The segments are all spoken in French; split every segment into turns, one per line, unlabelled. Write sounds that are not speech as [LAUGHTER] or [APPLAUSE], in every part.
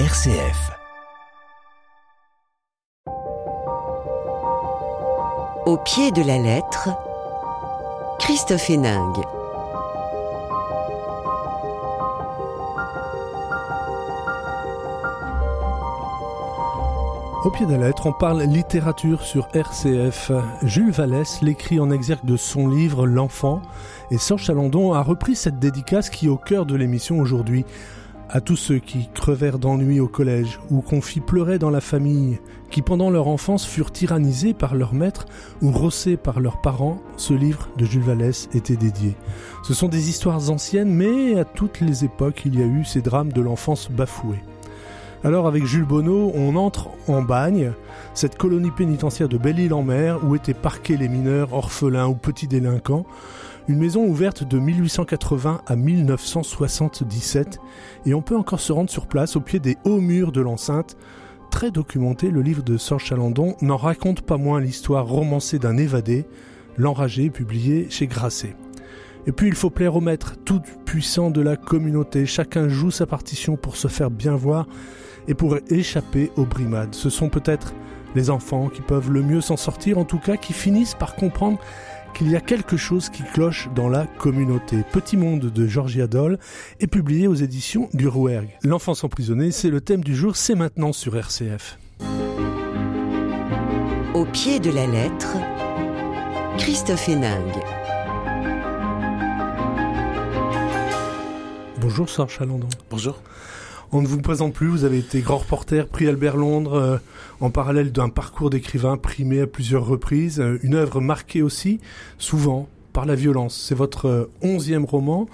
RCF.
Au pied de la lettre, Christophe Héningue.
Au pied de la lettre, on parle littérature sur RCF. Jules Vallès l'écrit en exergue de son livre L'enfant et Serge Chalandon a repris cette dédicace qui est au cœur de l'émission aujourd'hui. À tous ceux qui crevèrent d'ennui au collège ou qu'on fit pleurer dans la famille, qui pendant leur enfance furent tyrannisés par leur maître ou rossés par leurs parents, ce livre de Jules Vallès était dédié. Ce sont des histoires anciennes, mais à toutes les époques il y a eu ces drames de l'enfance bafouée. Alors avec Jules Bonneau, on entre en Bagne, cette colonie pénitentiaire de Belle-Île-en-Mer où étaient parqués les mineurs, orphelins ou petits délinquants. Une maison ouverte de 1880 à 1977 et on peut encore se rendre sur place au pied des hauts murs de l'enceinte. Très documenté, le livre de Serge Chalandon n'en raconte pas moins l'histoire romancée d'un évadé, l'enragé, publié chez Grasset. Et puis il faut plaire au maître, tout puissant de la communauté. Chacun joue sa partition pour se faire bien voir et pour échapper aux brimades. Ce sont peut-être les enfants qui peuvent le mieux s'en sortir, en tout cas qui finissent par comprendre qu'il y a quelque chose qui cloche dans la communauté. Petit monde de Georgia Doll est publié aux éditions du Rouergue. L'enfance emprisonnée, c'est le thème du jour, c'est maintenant sur RCF.
Au pied de la lettre, Christophe Héningue.
Bonjour Sœur Chalandon.
Bonjour.
On ne vous présente plus, vous avez été grand reporter, prix Albert Londres, euh, en parallèle d'un parcours d'écrivain primé à plusieurs reprises, euh, une œuvre marquée aussi, souvent, par la violence. C'est votre euh, onzième roman,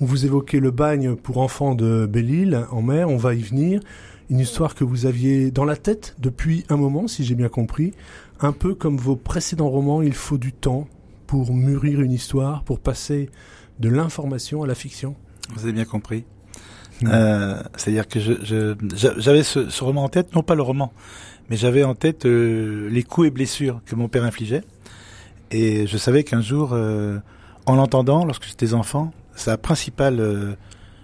où vous évoquez le bagne pour enfants de Belle-Île, en mer, on va y venir. Une histoire que vous aviez dans la tête depuis un moment, si j'ai bien compris. Un peu comme vos précédents romans, il faut du temps pour mûrir une histoire, pour passer de l'information à la fiction.
Vous avez bien compris. Euh, C'est-à-dire que j'avais ce, roman en tête, non pas le roman, mais j'avais en tête euh, les coups et blessures que mon père infligeait. Et je savais qu'un jour, euh, en l'entendant, lorsque j'étais enfant, sa principale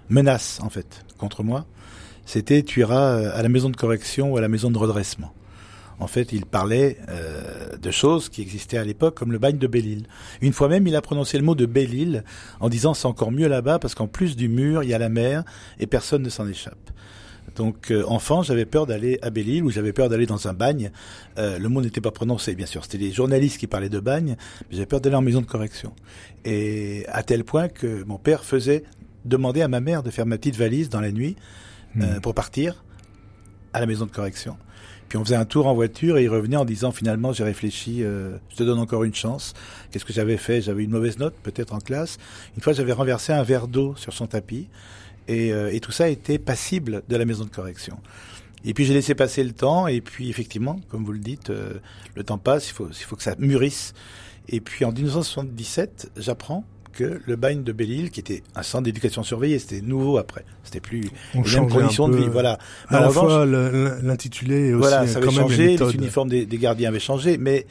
menace, en fait, contre moi, c'était tu iras à la maison de correction ou à la maison de redressement. En fait, il parlait euh, de choses qui existaient à l'époque, comme le bagne de Belle-Île. Une fois même, il a prononcé le mot de Belle-Île en disant c'est encore mieux là-bas parce qu'en plus du mur, il y a la mer et personne ne s'en échappe. Donc, euh, enfant, j'avais peur d'aller à Belle-Île ou j'avais peur d'aller dans un bagne. Euh, le mot n'était pas prononcé, bien sûr. C'était les journalistes qui parlaient de bagne, mais j'avais peur d'aller en maison de correction. Et à tel point que mon père faisait demander à ma mère de faire ma petite valise dans la nuit mmh. pour partir à la maison de correction. Puis on faisait un tour en voiture et il revenait en disant finalement j'ai réfléchi, euh, je te donne encore une chance. Qu'est-ce que j'avais fait? J'avais une mauvaise note peut-être en classe. Une fois j'avais renversé un verre d'eau sur son tapis et, euh, et, tout ça était passible de la maison de correction. Et puis j'ai laissé passer le temps et puis effectivement, comme vous le dites, euh, le temps passe, il faut, il faut que ça mûrisse. Et puis en 1977, j'apprends que le bagne de Belle-Île, qui était un centre d'éducation surveillée, c'était nouveau après. C'était plus
On les mêmes
conditions de vie. Voilà.
À la fois l'intitulé et aussi
voilà, ça avait
quand
changé,
même
les, les uniformes des, des, gardiens avaient changé, mais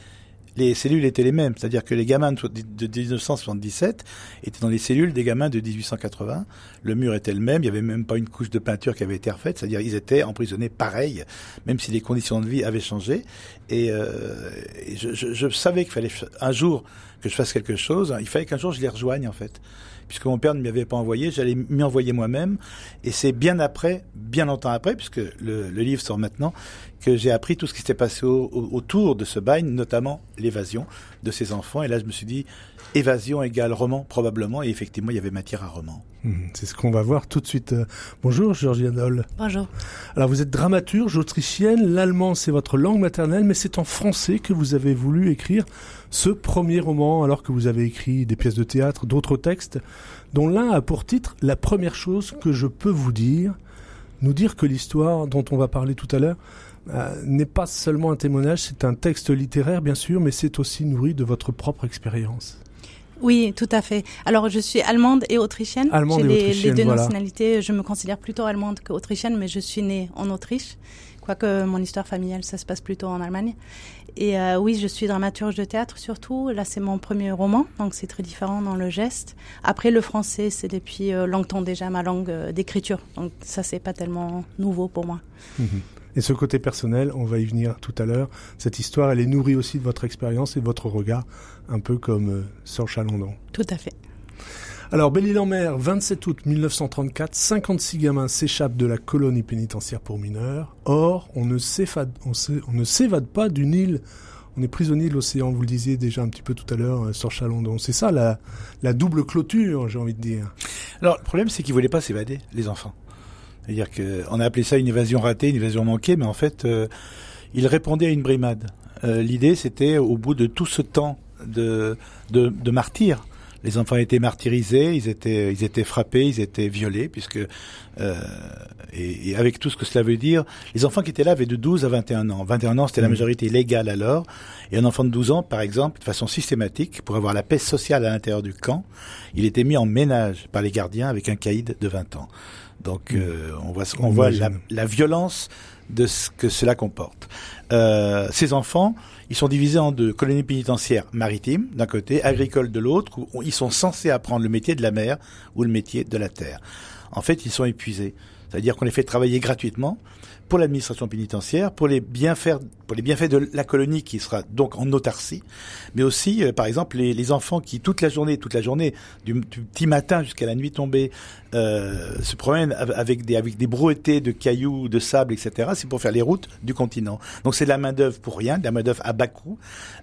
les cellules étaient les mêmes. C'est-à-dire que les gamins de 1977 étaient dans les cellules des gamins de 1880. Le mur était le même. Il n'y avait même pas une couche de peinture qui avait été refaite. C'est-à-dire ils étaient emprisonnés pareil, même si les conditions de vie avaient changé. Et, euh, et je, je, je, savais qu'il fallait un jour que je fasse quelque chose. Il fallait qu'un jour je les rejoigne en fait puisque mon père ne m'y avait pas envoyé, j'allais m'y envoyer moi-même. Et c'est bien après, bien longtemps après, puisque le, le livre sort maintenant, que j'ai appris tout ce qui s'était passé au, au, autour de ce bagne, notamment l'évasion de ces enfants. Et là, je me suis dit, évasion égale roman, probablement. Et effectivement, il y avait matière à roman.
Mmh, c'est ce qu'on va voir tout de suite. Bonjour, Georgiane Doll.
Bonjour.
Alors, vous êtes dramaturge autrichienne. L'allemand, c'est votre langue maternelle, mais c'est en français que vous avez voulu écrire ce premier roman, alors que vous avez écrit des pièces de théâtre, d'autres textes, dont l'un a pour titre La première chose que je peux vous dire, nous dire que l'histoire dont on va parler tout à l'heure euh, n'est pas seulement un témoignage, c'est un texte littéraire bien sûr, mais c'est aussi nourri de votre propre expérience.
Oui, tout à fait. Alors, je suis allemande et autrichienne.
Allemande et
les,
autrichienne,
les deux
voilà.
nationalités. Je me considère plutôt allemande qu'autrichienne, mais je suis née en Autriche. Quoique mon histoire familiale, ça se passe plutôt en Allemagne. Et euh, oui, je suis dramaturge de théâtre surtout. Là, c'est mon premier roman, donc c'est très différent dans le geste. Après, le français, c'est depuis euh, longtemps déjà ma langue euh, d'écriture. Donc ça, c'est pas tellement nouveau pour moi.
Mhm. Et ce côté personnel, on va y venir tout à l'heure. Cette histoire, elle est nourrie aussi de votre expérience et de votre regard, un peu comme Sœur Chalandon.
Tout à fait.
Alors, Belle-Île-en-Mer, 27 août 1934, 56 gamins s'échappent de la colonie pénitentiaire pour mineurs. Or, on ne s'évade, pas d'une île. On est prisonnier de l'océan, vous le disiez déjà un petit peu tout à l'heure, euh, sur Chalandon. C'est ça la, la double clôture, j'ai envie de dire.
Alors, le problème, c'est qu'ils voulaient pas s'évader, les enfants. C'est-à-dire qu'on a appelé ça une évasion ratée, une évasion manquée, mais en fait, euh, ils répondaient à une brimade. Euh, L'idée, c'était, au bout de tout ce temps de, de, de martyrs, les enfants étaient martyrisés, ils étaient, ils étaient frappés, ils étaient violés, puisque euh, et, et, avec tout ce que cela veut dire, les enfants qui étaient là avaient de 12 à 21 ans. 21 ans, c'était la mmh. majorité légale alors, et un enfant de 12 ans, par exemple, de façon systématique, pour avoir la paix sociale à l'intérieur du camp, il était mis en ménage par les gardiens avec un caïd de 20 ans. Donc, mmh. euh, on voit, on voit la, la, violence de ce que cela comporte. Euh, ces enfants, ils sont divisés en deux colonies pénitentiaires maritimes d'un côté, agricoles de l'autre, où ils sont censés apprendre le métier de la mer ou le métier de la terre. En fait, ils sont épuisés. C'est-à-dire qu'on les fait travailler gratuitement pour l'administration pénitentiaire, pour les bienfaits, pour les bienfaits de la colonie qui sera donc en autarcie, mais aussi, euh, par exemple, les, enfants qui toute la journée, toute la journée, du, petit matin jusqu'à la nuit tombée, euh, se promènent avec des avec brouettés de cailloux, de sable, etc. C'est pour faire les routes du continent. Donc c'est de la main d'œuvre pour rien, de la main d'œuvre à bas coût.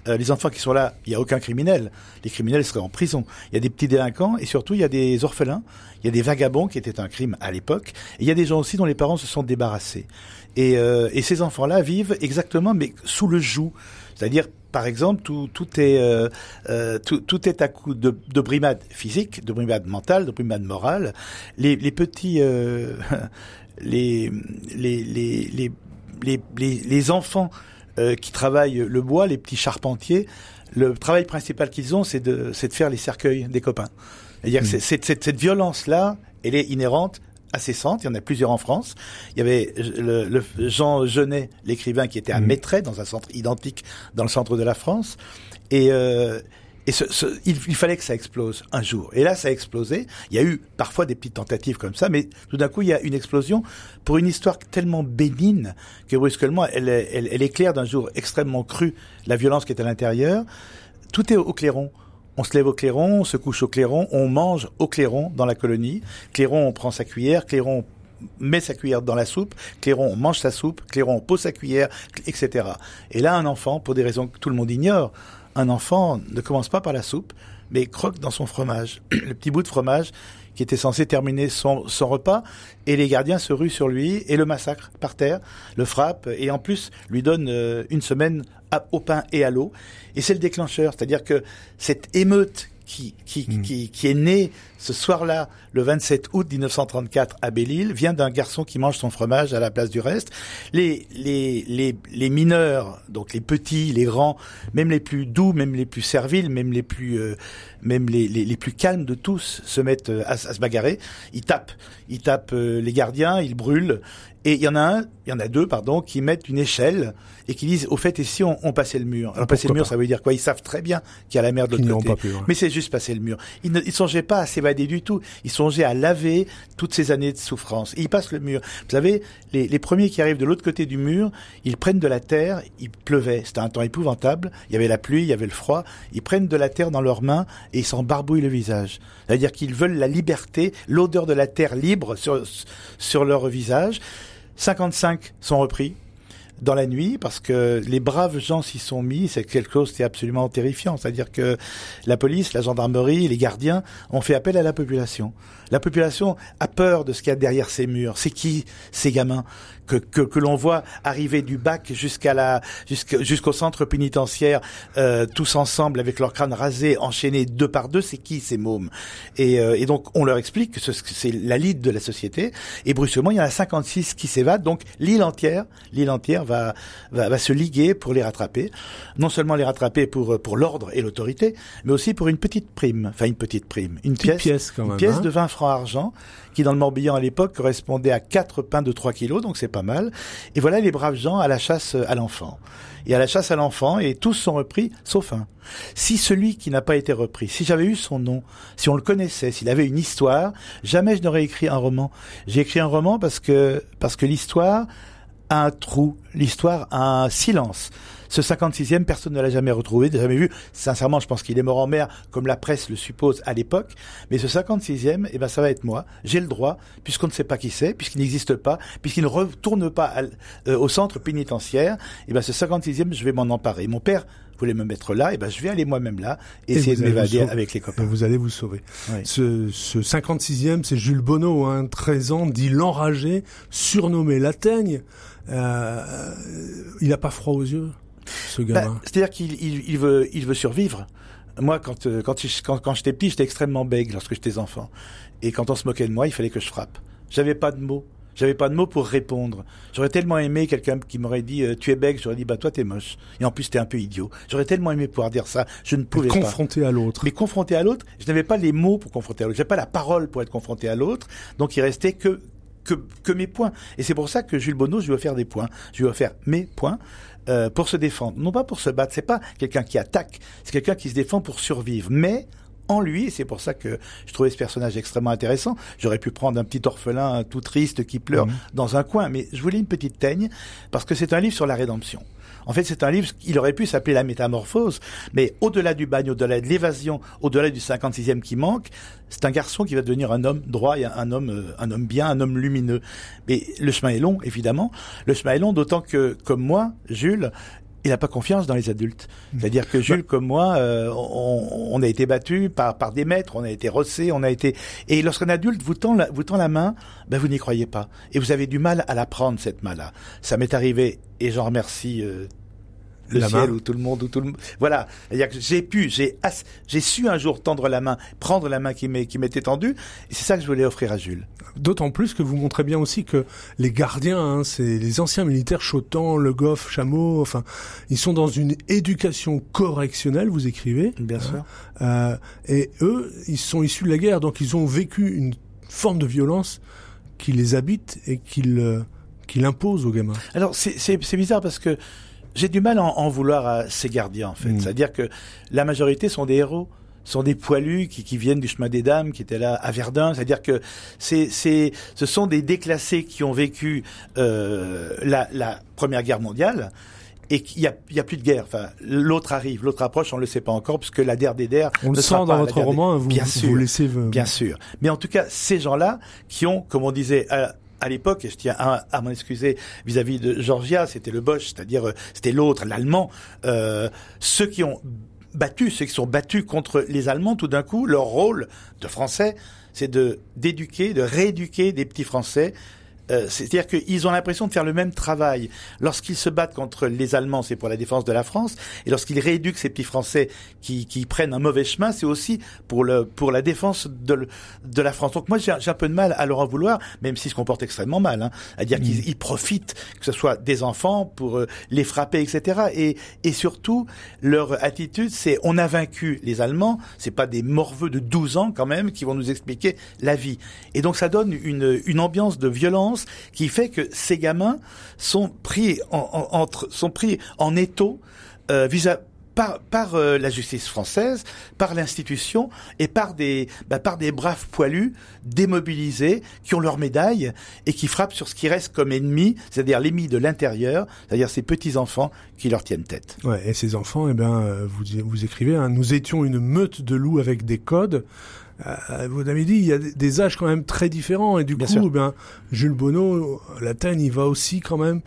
Euh, les enfants qui sont là, il y a aucun criminel. Les criminels seraient en prison. Il y a des petits délinquants et surtout il y a des orphelins. Il y a des vagabonds qui étaient un crime à l'époque. Et il y a des gens aussi dont les parents se sont débarrassés. Et, euh, et ces enfants-là vivent exactement, mais sous le joug. C'est-à-dire, par exemple, tout, tout est euh, euh, tout, tout, est à coup de, de brimade physique, de brimade mentale, de brimade morale. Les, les petits, euh, [LAUGHS] les, les, les, les, les, les enfants euh, qui travaillent le bois, les petits charpentiers, le travail principal qu'ils ont, c'est de, de faire les cercueils des copains. C'est-à-dire que cette, cette violence-là, elle est inhérente assez il y en a plusieurs en France. Il y avait le, le Jean Genet, l'écrivain, qui était à Maitret, dans un centre identique dans le centre de la France. Et, euh, et ce, ce, il, il, fallait que ça explose un jour. Et là, ça a explosé. Il y a eu parfois des petites tentatives comme ça, mais tout d'un coup, il y a une explosion pour une histoire tellement bénigne que brusquement, elle, elle, elle éclaire d'un jour extrêmement cru la violence qui est à l'intérieur. Tout est au clairon. On se lève au clairon, on se couche au clairon, on mange au clairon dans la colonie. Clairon, on prend sa cuillère, clairon, met sa cuillère dans la soupe, clairon, on mange sa soupe, clairon, on pose sa cuillère, etc. Et là, un enfant, pour des raisons que tout le monde ignore, un enfant ne commence pas par la soupe, mais croque dans son fromage, [CLEARS THROAT] le petit bout de fromage qui était censé terminer son, son, repas, et les gardiens se ruent sur lui et le massacrent par terre, le frappent, et en plus lui donnent euh, une semaine au pain et à l'eau. Et c'est le déclencheur, c'est-à-dire que cette émeute qui, qui, mmh. qui, qui, est née ce soir-là, le 27 août 1934 à Belle-Île, vient d'un garçon qui mange son fromage à la place du reste. Les, les, les, les, mineurs, donc les petits, les grands, même les plus doux, même les plus serviles, même les plus, euh, même les, les, les, plus calmes de tous, se mettent à, à se bagarrer. Ils tapent, ils tapent euh, les gardiens, ils brûlent. Et il y en a un, il y en a deux, pardon, qui mettent une échelle et qui disent, au fait, et si on, on passait le mur? Alors, passer le mur, pas? ça veut dire quoi? Ils savent très bien qu'il y a la mer de l'autre côté. Pu, ouais. Mais c'est juste passer le mur. Ils ne ils songeaient pas à s'évader du tout. Ils songeaient à laver toutes ces années de souffrance. Et ils passent le mur. Vous savez, les, les premiers qui arrivent de l'autre côté du mur, ils prennent de la terre, il pleuvait. C'était un temps épouvantable. Il y avait la pluie, il y avait le froid. Ils prennent de la terre dans leurs mains et ils s'en barbouillent le visage. C'est-à-dire qu'ils veulent la liberté, l'odeur de la terre libre sur, sur leur visage. 55 sont repris dans la nuit parce que les braves gens s'y sont mis, c'est quelque chose qui est absolument terrifiant. C'est-à-dire que la police, la gendarmerie, les gardiens ont fait appel à la population. La population a peur de ce qu'il y a derrière ces murs. C'est qui ces gamins que, que, que l'on voit arriver du bac jusqu'à la jusqu'au centre pénitentiaire, euh, tous ensemble avec leurs crânes rasés, enchaînés deux par deux? C'est qui ces mômes? Et, euh, et, donc on leur explique que c'est la lead de la société. Et brusquement, il y en a 56 qui s'évadent. Donc l'île entière, l'île entière va, va, va se liguer pour les rattraper. Non seulement les rattraper pour, pour l'ordre et l'autorité, mais aussi pour une petite prime. Enfin, une petite prime. Une
Petite
pièce,
pièce, quand
une
même,
pièce
hein.
de 20 francs argent, qui dans le Morbihan à l'époque correspondait à quatre pains de 3 kilos, donc c'est pas mal. Et voilà les braves gens à la chasse à l'enfant. Et à la chasse à l'enfant, et tous sont repris, sauf un. Si celui qui n'a pas été repris, si j'avais eu son nom, si on le connaissait, s'il avait une histoire, jamais je n'aurais écrit un roman. J'ai écrit un roman parce que, parce que l'histoire un trou, l'histoire un silence. Ce 56e, personne ne l'a jamais retrouvé, jamais vu. Sincèrement, je pense qu'il est mort en mer, comme la presse le suppose à l'époque. Mais ce 56e, eh ben, ça va être moi. J'ai le droit, puisqu'on ne sait pas qui c'est, puisqu'il n'existe pas, puisqu'il ne retourne pas à euh, au centre pénitentiaire. Eh ben, ce 56e, je vais m'en emparer. Mon père voulait me mettre là, et ben, je vais aller moi-même là,
Et
essayer de m'évader avec les
Et
copains.
vous allez vous sauver.
Oui.
Ce, ce 56e, c'est Jules Bonneau, hein, 13 ans, dit l'enragé, surnommé la teigne. Euh, il a pas froid aux yeux, ce
Bah,
gamin.
C'est-à-dire qu'il il, il veut, il veut survivre. Moi, quand, euh, quand, quand, quand j'étais petit, j'étais extrêmement bègue lorsque j'étais enfant. Et quand on se moquait de moi, il fallait que je frappe. J'avais pas de mots. J'avais pas de mots pour répondre. J'aurais tellement aimé quelqu'un qui m'aurait dit euh, tu es bègue, j'aurais dit bah toi t'es moche. Et en plus t'es un peu idiot. J'aurais tellement aimé pouvoir dire ça, je ne pouvais pas.
confronté à l'autre.
Mais confronté à l'autre, je n'avais pas les mots pour confronter à l'autre. J'avais pas la parole pour être confronté à l'autre. Donc il restait que, que, que mes points. Et c'est pour ça que Jules Bonneau, je lui ai offert des points. Je lui ai offert mes points. euh, pour se défendre, non pas pour se battre, c'est pas quelqu'un qui attaque, c'est quelqu'un qui se défend pour survivre, mais en lui, et c'est pour ça que je trouvais ce personnage extrêmement intéressant. J'aurais pu prendre un petit orphelin tout triste qui pleure
Mhm.
dans un coin, mais je voulais une petite teigne parce que c'est un livre sur la rédemption. En fait, c'est un livre, il aurait pu s'appeler La Métamorphose, mais au-delà du bagne, au-delà de l'évasion, au-delà du 56e qui manque, c'est un garçon qui va devenir un homme droit, un homme, euh, un homme bien, un homme lumineux. Mais le chemin est long, évidemment. Le chemin est long, d'autant que, comme moi, Jules, il n'a pas confiance dans les adultes. C'est-à-dire que Jules, comme moi, euh, on, on a été battu par, par des maîtres, on a été rossé, on a été. Et lorsqu'un adulte vous tend la, vous tend la main, ben vous n'y croyez pas, et vous avez du mal à la prendre cette main-là. Ça m'est arrivé, et j'en remercie. euh, le
La
ciel ou tout le monde ou tout le. Voilà, c'est-à-dire que j'ai pu, j'ai as- j'ai su un jour tendre la main, prendre la main qui m'est qui m'était tendue, et c'est ça que je voulais offrir à Jules.
D'autant plus que vous montrez bien aussi que les gardiens, hein, c'est les anciens militaires Chotan, Le Goff, Chameau, enfin, ils sont dans une éducation correctionnelle, vous écrivez.
Bien sûr.
Euh, et eux, ils sont issus de la guerre, donc ils ont vécu une forme de violence qui les habite et qui le- qui l'impose aux gamins.
Alors c'est c'est c'est bizarre parce que j'ai du mal à en, en vouloir à ces gardiens en fait.
Mm.
C'est-à-dire que la majorité sont des héros sont des poilus qui, qui viennent du chemin des dames, qui étaient là à Verdun. C'est-à-dire que c'est, c'est, ce sont des déclassés qui ont vécu euh, la, la Première Guerre mondiale et qu'il y a, il y a plus de guerre. Enfin, l'autre arrive, l'autre approche, on le sait pas encore, puisque la der des der
On
ne
le sent dans votre
des-
roman, hein, vous,
Bien
vous
sûr.
laissez... euh,
Bien sûr. Mais en tout cas, ces gens-là qui ont, comme on disait à, à l'époque, et je tiens à, m'en excuser vis-à-vis de Georgia, c'était le Bosch, c'est-à-dire euh, c'était l'autre, l'Allemand, euh, ceux qui ont battu, ceux qui sont battus contre les Allemands, tout d'un coup, leur rôle de Français, c'est de d'éduquer, de rééduquer des petits Français. Euh, C'est-à-dire qu'ils ont l'impression de faire le même travail. Lorsqu'ils se battent contre les Allemands, c'est pour la défense de la France, et lorsqu'ils rééduquent ces petits Français qui, qui prennent un mauvais chemin, c'est aussi pour le pour la défense de, le- de la France. Donc moi, j'ai j'ai un peu de mal à leur en vouloir, même s'ils se comportent extrêmement mal, hein, à dire qu'ils ils profitent, que ce soit des enfants pour euh, les frapper, etc. Et, et surtout, leur attitude, c'est on a vaincu les Allemands, c'est pas des morveux de 12 ans quand même qui vont nous expliquer la vie. Et donc ça donne une, une ambiance de violence qui fait que ces gamins sont pris en, en- entre, sont pris en étau euh, vis-à- par, euh, la justice française, par l'institution et par des, bah, par des braves poilus démobilisés qui ont leur médaille et qui frappent sur ce qui reste comme ennemi, c'est-à-dire l'ennemi de l'intérieur, c'est-à-dire ces petits enfants qui leur tiennent tête.
Et ces enfants, eh ben, euh, vous, vous écrivez, hein, nous étions une meute de loups avec des codes. Euh, vous avez dit, il y a des- âges quand même très différents, et du
Bien
coup,
sûr.
ben, Jules Bonneau, la teigne, il va aussi quand même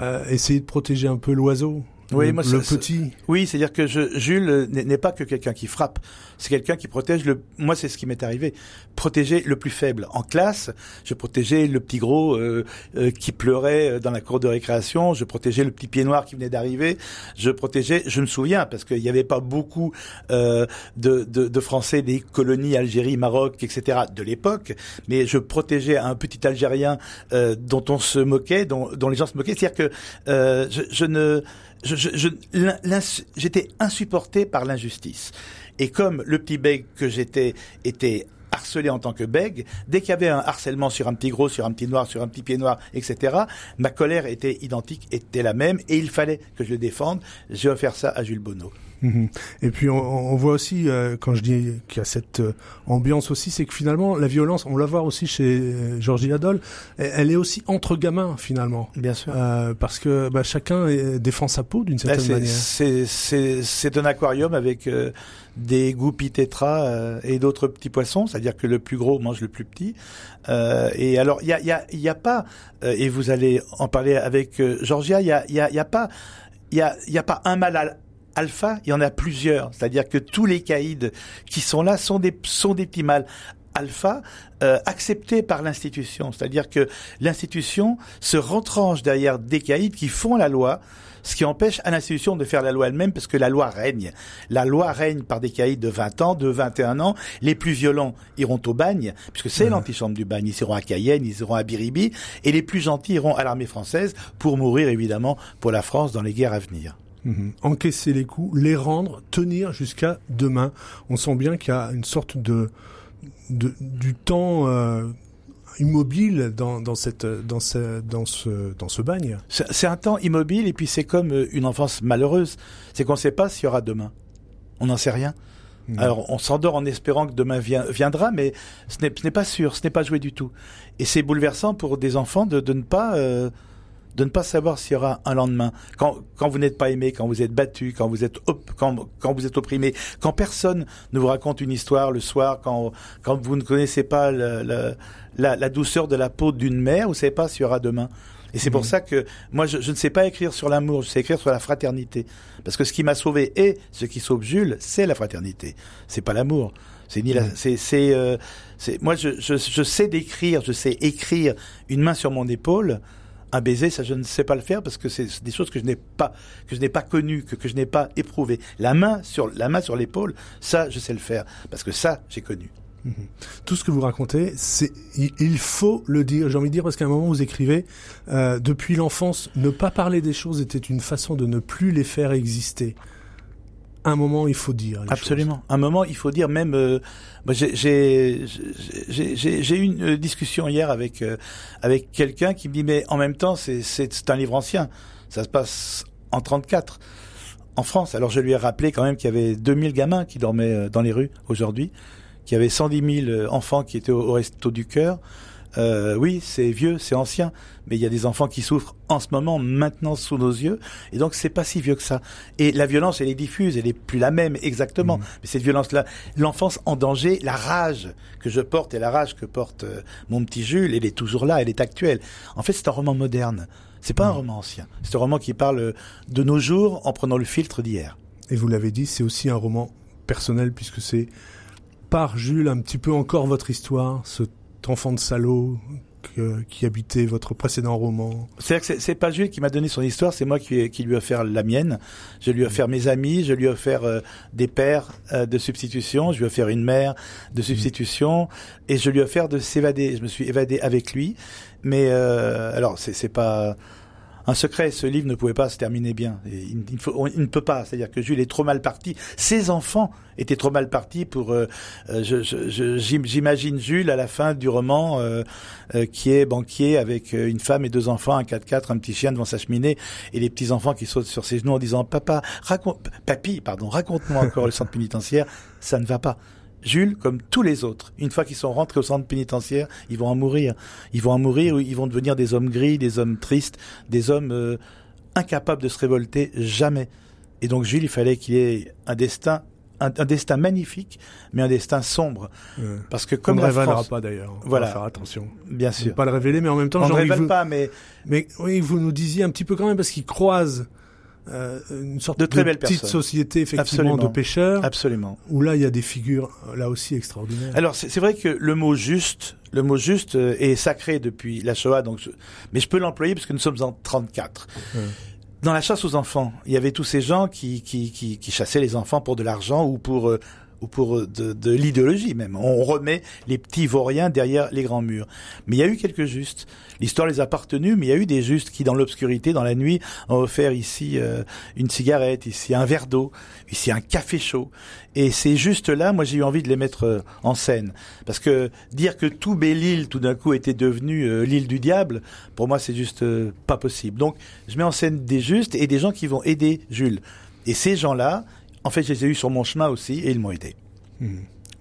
euh, essayer de protéger un peu l'oiseau,
Oui,
le,
moi,
le
c'est-
petit.
Oui, c'est-à-dire que je, Jules n'est n'est pas que quelqu'un qui frappe, c'est quelqu'un qui protège le. Moi, c'est ce qui m'est arrivé. Protéger le plus faible. En classe, je protégeais le petit gros euh, euh, qui pleurait euh, dans la cour de récréation. Je protégeais le petit pied noir qui venait d'arriver. Je protégeais. Je me souviens parce qu'il n'y avait pas beaucoup euh, de, de, de Français des colonies Algérie, Maroc, etc. de l'époque, mais je protégeais un petit Algérien euh, dont on se moquait, dont, dont les gens se moquaient. C'est-à-dire que euh, je, je ne je, je, je- j'étais insupporté par l'injustice. Et comme le petit bègue que j'étais était harcelé en tant que bègue, dès qu'il y avait un harcèlement sur un petit gros, sur un petit noir, sur un petit pied noir, etc., ma colère était identique, était la même, et il fallait que je le défende. J'ai offert ça à Jules Bonneau.
Mhm. Et puis on, on voit aussi, euh, quand je dis qu'il y a cette euh, ambiance aussi, c'est que finalement la violence, on la voit aussi chez euh, Georgie Adol, elle, elle est aussi entre gamins finalement.
Bien sûr.
Euh, parce que bah, chacun euh, défend sa peau d'une
Là,
certaine manière.
C'est c'est- c'est un aquarium avec euh, des goupilles tétras euh, et d'autres petits poissons, c'est-à-dire que le plus gros mange le plus petit. Euh, et alors, il y a, y, a, y a pas, euh, et vous allez en parler avec Georgia, il y a, y, a, y a pas, il a, y a pas un mal al- alpha, il y en a plusieurs. C'est-à-dire que tous les caïds qui sont là sont des, sont des petits mâles alpha euh, acceptés par l'institution. C'est-à-dire que l'institution se retranche derrière des caïds qui font la loi, ce qui empêche à l'institution de faire la loi elle-même parce que la loi règne. La loi règne par des caïds de 20 ans, de 21 ans. Les plus violents iront au bagne, puisque c'est l'antichambre du bagne. Ils iront à Cayenne, ils iront à Biribi. Et les plus gentils iront à l'armée française pour mourir, évidemment, pour la France dans les guerres à venir.
Mhm. Encaisser les coups, les rendre, tenir jusqu'à demain. On sent bien qu'il y a une sorte de, de du temps euh, immobile dans, dans cette dans ce dans ce dans ce bagne.
C'est un temps immobile et puis c'est comme euh, une enfance malheureuse. C'est qu'on ne sait pas s'il y aura demain. On n'en sait rien.
Mhm.
Alors on s'endort en espérant que demain viendra, mais ce n'est ce n'est pas sûr, ce n'est pas joué du tout. Et c'est bouleversant pour des enfants de, de ne pas euh, de ne pas savoir s'il y aura un lendemain. Quand, quand vous n'êtes pas aimé, quand vous êtes battu, quand vous êtes op- quand, quand vous êtes opprimé, quand personne ne vous raconte une histoire le soir, quand, quand vous ne connaissez pas le- le- la, la douceur de la peau d'une mère, vous ne savez pas s'il y aura demain. Et c'est pour ça que moi, je, je ne sais pas écrire sur l'amour, je sais écrire sur la fraternité. Parce que ce qui m'a sauvé et ce qui sauve Jules, c'est la fraternité. C'est pas l'amour. C'est ni la, c'est, c'est, euh, c'est, moi, je, je, je sais décrire, je sais écrire une main sur mon épaule. Un baiser, ça, je ne sais pas le faire parce que c'est des choses que je n'ai pas, que je n'ai pas connues, que, que je n'ai pas éprouvées. La main sur, la main sur l'épaule, ça, je sais le faire parce que ça, j'ai connu.
Tout ce que vous racontez, c'est il, il faut le dire. J'ai envie de dire parce qu'à un moment vous écrivez euh, depuis l'enfance, ne pas parler des choses était une façon de ne plus les faire exister. Un moment, il faut dire.
Absolument. Un moment, il faut dire même. euh, j'ai- eu une euh, discussion hier avec euh, avec quelqu'un qui me dit mais en même temps c'est un livre ancien. Ça se passe en 34 en France. Alors je lui ai rappelé quand même qu'il y avait 2000 gamins qui dormaient dans les rues aujourd'hui, qu'il y avait 110 000 euh, enfants qui étaient au, au resto du cœur. Euh, oui, c'est vieux, c'est ancien, mais il y a des enfants qui souffrent en ce moment, maintenant sous nos yeux, et donc c'est pas si vieux que ça. Et la violence, elle est diffuse, elle est plus la même exactement, mais cette violence-là, l'enfance en danger, la rage que je porte et la rage que porte euh, mon petit Jules, elle est toujours là, elle est actuelle. En fait, c'est un roman moderne. C'est pas un roman ancien. C'est un roman qui parle de nos jours en prenant le filtre d'hier.
Et vous l'avez dit, c'est aussi un roman personnel puisque c'est par Jules un petit peu encore votre histoire, enfant de salaud qui habitait votre précédent roman.
C'est-à-dire que c'est- pas Jules qui m'a donné son histoire, c'est moi qui, lui ai offert la mienne. Je lui ai offert mes amis, je lui ai offert euh, des pères euh, de substitution, je lui ai offert une mère de substitution, et je lui ai offert de s'évader. Je me suis évadé avec lui, mais euh, alors c'est pas un secret. Ce livre ne pouvait pas se terminer bien. Il, ne peut pas. C'est-à-dire que Jules est trop mal parti. Ses enfants étaient trop mal partis pour. euh, euh, J'imagine Jules à la fin du roman euh, qui est banquier avec une femme et deux enfants, un 4x4, un petit chien devant sa cheminée, et les petits enfants qui sautent sur ses genoux en disant "Papa, raconte, papy, pardon, raconte-moi encore le centre pénitentiaire." Ça ne va pas. Jules, comme tous les autres, une fois qu'ils sont rentrés au centre pénitentiaire, ils vont en mourir. Ils vont en mourir ou ils vont devenir des hommes gris, des hommes tristes, des hommes euh, incapables de se révolter jamais. Et donc Jules, il fallait qu'il ait un destin, un, un destin magnifique, mais un destin sombre,
Euh,
parce que
Comme on ne révélera
France,
pas d'ailleurs. On
Voilà.
va faire attention.
bien
Ne
sûr,
pas le révéler, mais en même temps,
on ne révèle
vous-
pas, mais
Mais oui, vous nous disiez un petit peu quand même parce qu'il croise euh, une sorte de, très belle petite société effectivement de pêcheurs.
Absolument.
Où là il y a des figures là aussi extraordinaires.
Alors c'est vrai que le mot juste, le mot juste euh, est sacré depuis la Shoah, donc mais je peux l'employer parce que nous sommes en 34. Dans la chasse aux enfants, il y avait tous ces gens qui, qui, qui, qui chassaient les enfants pour de l'argent ou pour euh, ou pour de, de l'idéologie même. On remet les petits vauriens derrière les grands murs. Mais il y a eu quelques justes. L'histoire les a partenus, mais il y a eu des justes qui, dans l'obscurité, dans la nuit, ont offert ici euh, une cigarette, ici un verre d'eau, ici un café chaud. Et ces justes-là, moi, j'ai eu envie de les mettre euh, en scène. Parce que dire que tout Belle-Île, tout d'un coup, était devenu euh, l'île du diable, pour moi, c'est juste pas possible. Donc, je mets en scène des justes et des gens qui vont aider Jules. Et ces gens-là, en fait, je les ai eus sur mon chemin aussi et ils m'ont aidé.
Hmm.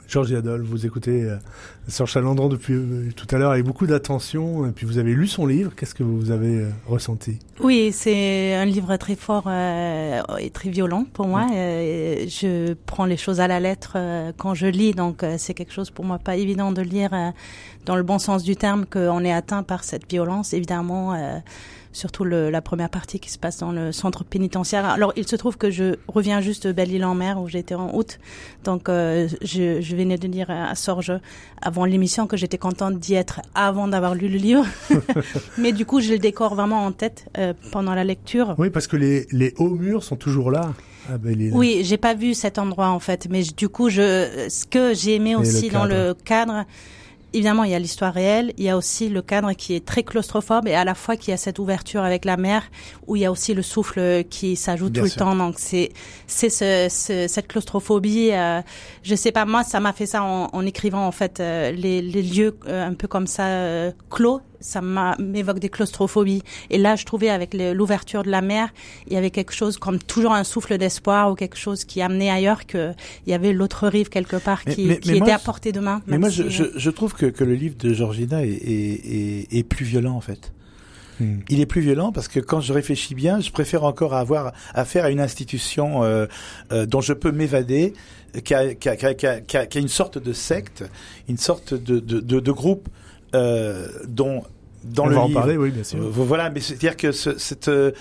Georges Adol, vous écoutez euh, Serge Chalandron depuis euh, tout à l'heure avec beaucoup d'attention, et puis vous avez lu son livre, qu'est-ce que vous avez euh, ressenti?
Oui, c'est un livre très fort et très violent pour moi. je prends les choses à la lettre quand je lis, donc c'est quelque chose pour moi pas évident de lire dans le bon sens du terme qu'on est atteint par cette violence, évidemment surtout le, la première partie qui se passe dans le centre pénitentiaire. Alors, il se trouve que je reviens juste de Belle-Île-en-Mer où j'étais en août. Donc, euh, je, je, venais de dire à Sorge avant l'émission que j'étais contente d'y être avant d'avoir lu le livre. [LAUGHS] Mais du coup, je le décore vraiment en tête euh, pendant la lecture.
Oui, parce que les, les hauts murs sont toujours là.
Ah, oui, j'ai pas vu cet endroit en fait, mais du coup, je, ce que j'ai aimé aussi dans le cadre, évidemment, il y a l'histoire réelle, il y a aussi le cadre qui est très claustrophobe et à la fois qui a cette ouverture avec la mer où il y a aussi le souffle qui s'ajoute tout le temps. Donc c'est c'est ce, cette claustrophobie. Euh, je sais pas, moi ça m'a fait ça en, en, écrivant en fait euh, les, les, lieux euh, un peu comme ça euh, clos ça m'évoque des claustrophobies. Et là, je trouvais avec l'ouverture de la mer, il y avait quelque chose comme toujours un souffle d'espoir ou quelque chose qui amenait ailleurs qu'il y avait l'autre rive quelque part qui, qui était à portée de main.
Mais moi, je, je, je, trouve que, que, le livre de Georgina est, est, est, est plus violent en fait. Hmm. Il est plus violent parce que quand je réfléchis bien, je préfère encore avoir affaire à une institution euh, euh, dont je peux m'évader, qui a, qui, a, qui, a, qui a, une sorte de secte, une sorte de, de, de, de groupe euh, dont dans
On
le
va
livre,
en parler, oui, bien sûr.
Euh, voilà, mais c'est-à-dire que ce, cette euh,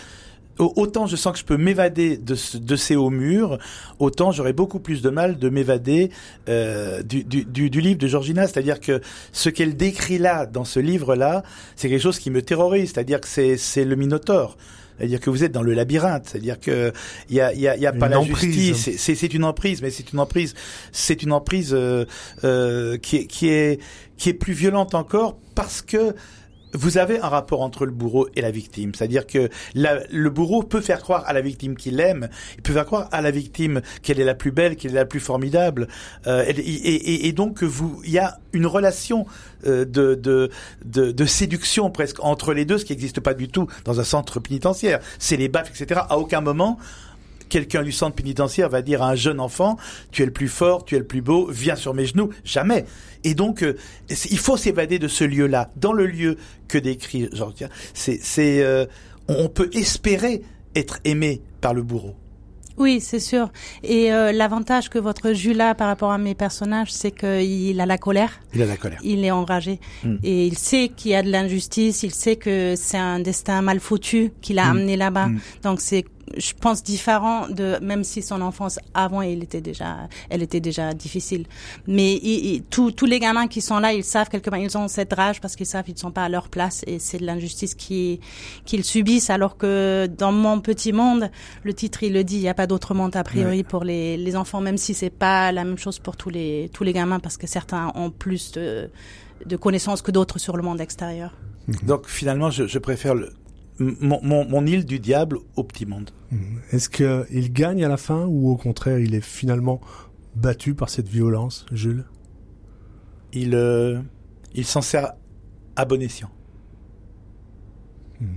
autant je sens que je peux m'évader de, de, ces hauts murs, autant j'aurais beaucoup plus de mal de m'évader euh, du, du, du, du, livre de Georgina. C'est-à-dire que ce qu'elle décrit là, dans ce livre-là, c'est quelque chose qui me terrorise. C'est-à-dire que c'est, c'est le Minotaure. C'est-à-dire que vous êtes dans le labyrinthe. C'est-à-dire que il y a, y a, y a pas la justice. C'est, c'est, une emprise, mais c'est une emprise. C'est une emprise euh, euh, qui est qui est qui est plus violente encore parce que vous avez un rapport entre le bourreau et la victime, c'est-à-dire que le bourreau peut faire croire à la victime qu'il aime, il peut faire croire à la victime qu'elle est la plus belle, qu'elle est la plus formidable, euh, et, donc vous, il y a une relation euh, de, de, de, de, séduction presque entre les deux, ce qui n'existe pas du tout dans un centre pénitentiaire. C'est les baffes, etc. À aucun moment quelqu'un du centre pénitentiaire va dire à un jeune enfant, tu es le plus fort, tu es le plus beau, viens sur mes genoux. Jamais. Et donc, euh, il faut s'évader de ce lieu-là. Dans le lieu que décrit Jean c'est, c'est, euh, on peut espérer être aimé par le bourreau.
Oui, c'est sûr. Et euh, l'avantage que votre Jules a par rapport à mes personnages, c'est qu'il a la colère.
Il a la colère.
Il est enragé. Hmm. Et il sait qu'il y a de l'injustice, il sait que c'est un destin mal foutu qu'il a hmm. amené là-bas. Hmm. Donc c'est je pense différent de même si son enfance avant elle était déjà elle était déjà difficile. Mais tous tous les gamins qui sont là ils savent quelque part ils ont cette rage parce qu'ils savent qu'ils ne sont pas à leur place et c'est de l'injustice qui qu'ils subissent. Alors que dans mon petit monde le titre il le dit il n'y a pas d'autre monde a priori pour les, les enfants même si c'est pas la même chose pour tous les tous les gamins parce que certains ont plus de de connaissances que d'autres sur le monde extérieur.
Donc finalement je, je préfère le mon, mon, mon, île du diable au petit monde.
Mhm. Est-ce qu'il gagne à la fin ou au contraire il est finalement battu par cette violence, Jules?
Il, euh, il s'en sert à bon escient.
Mhm.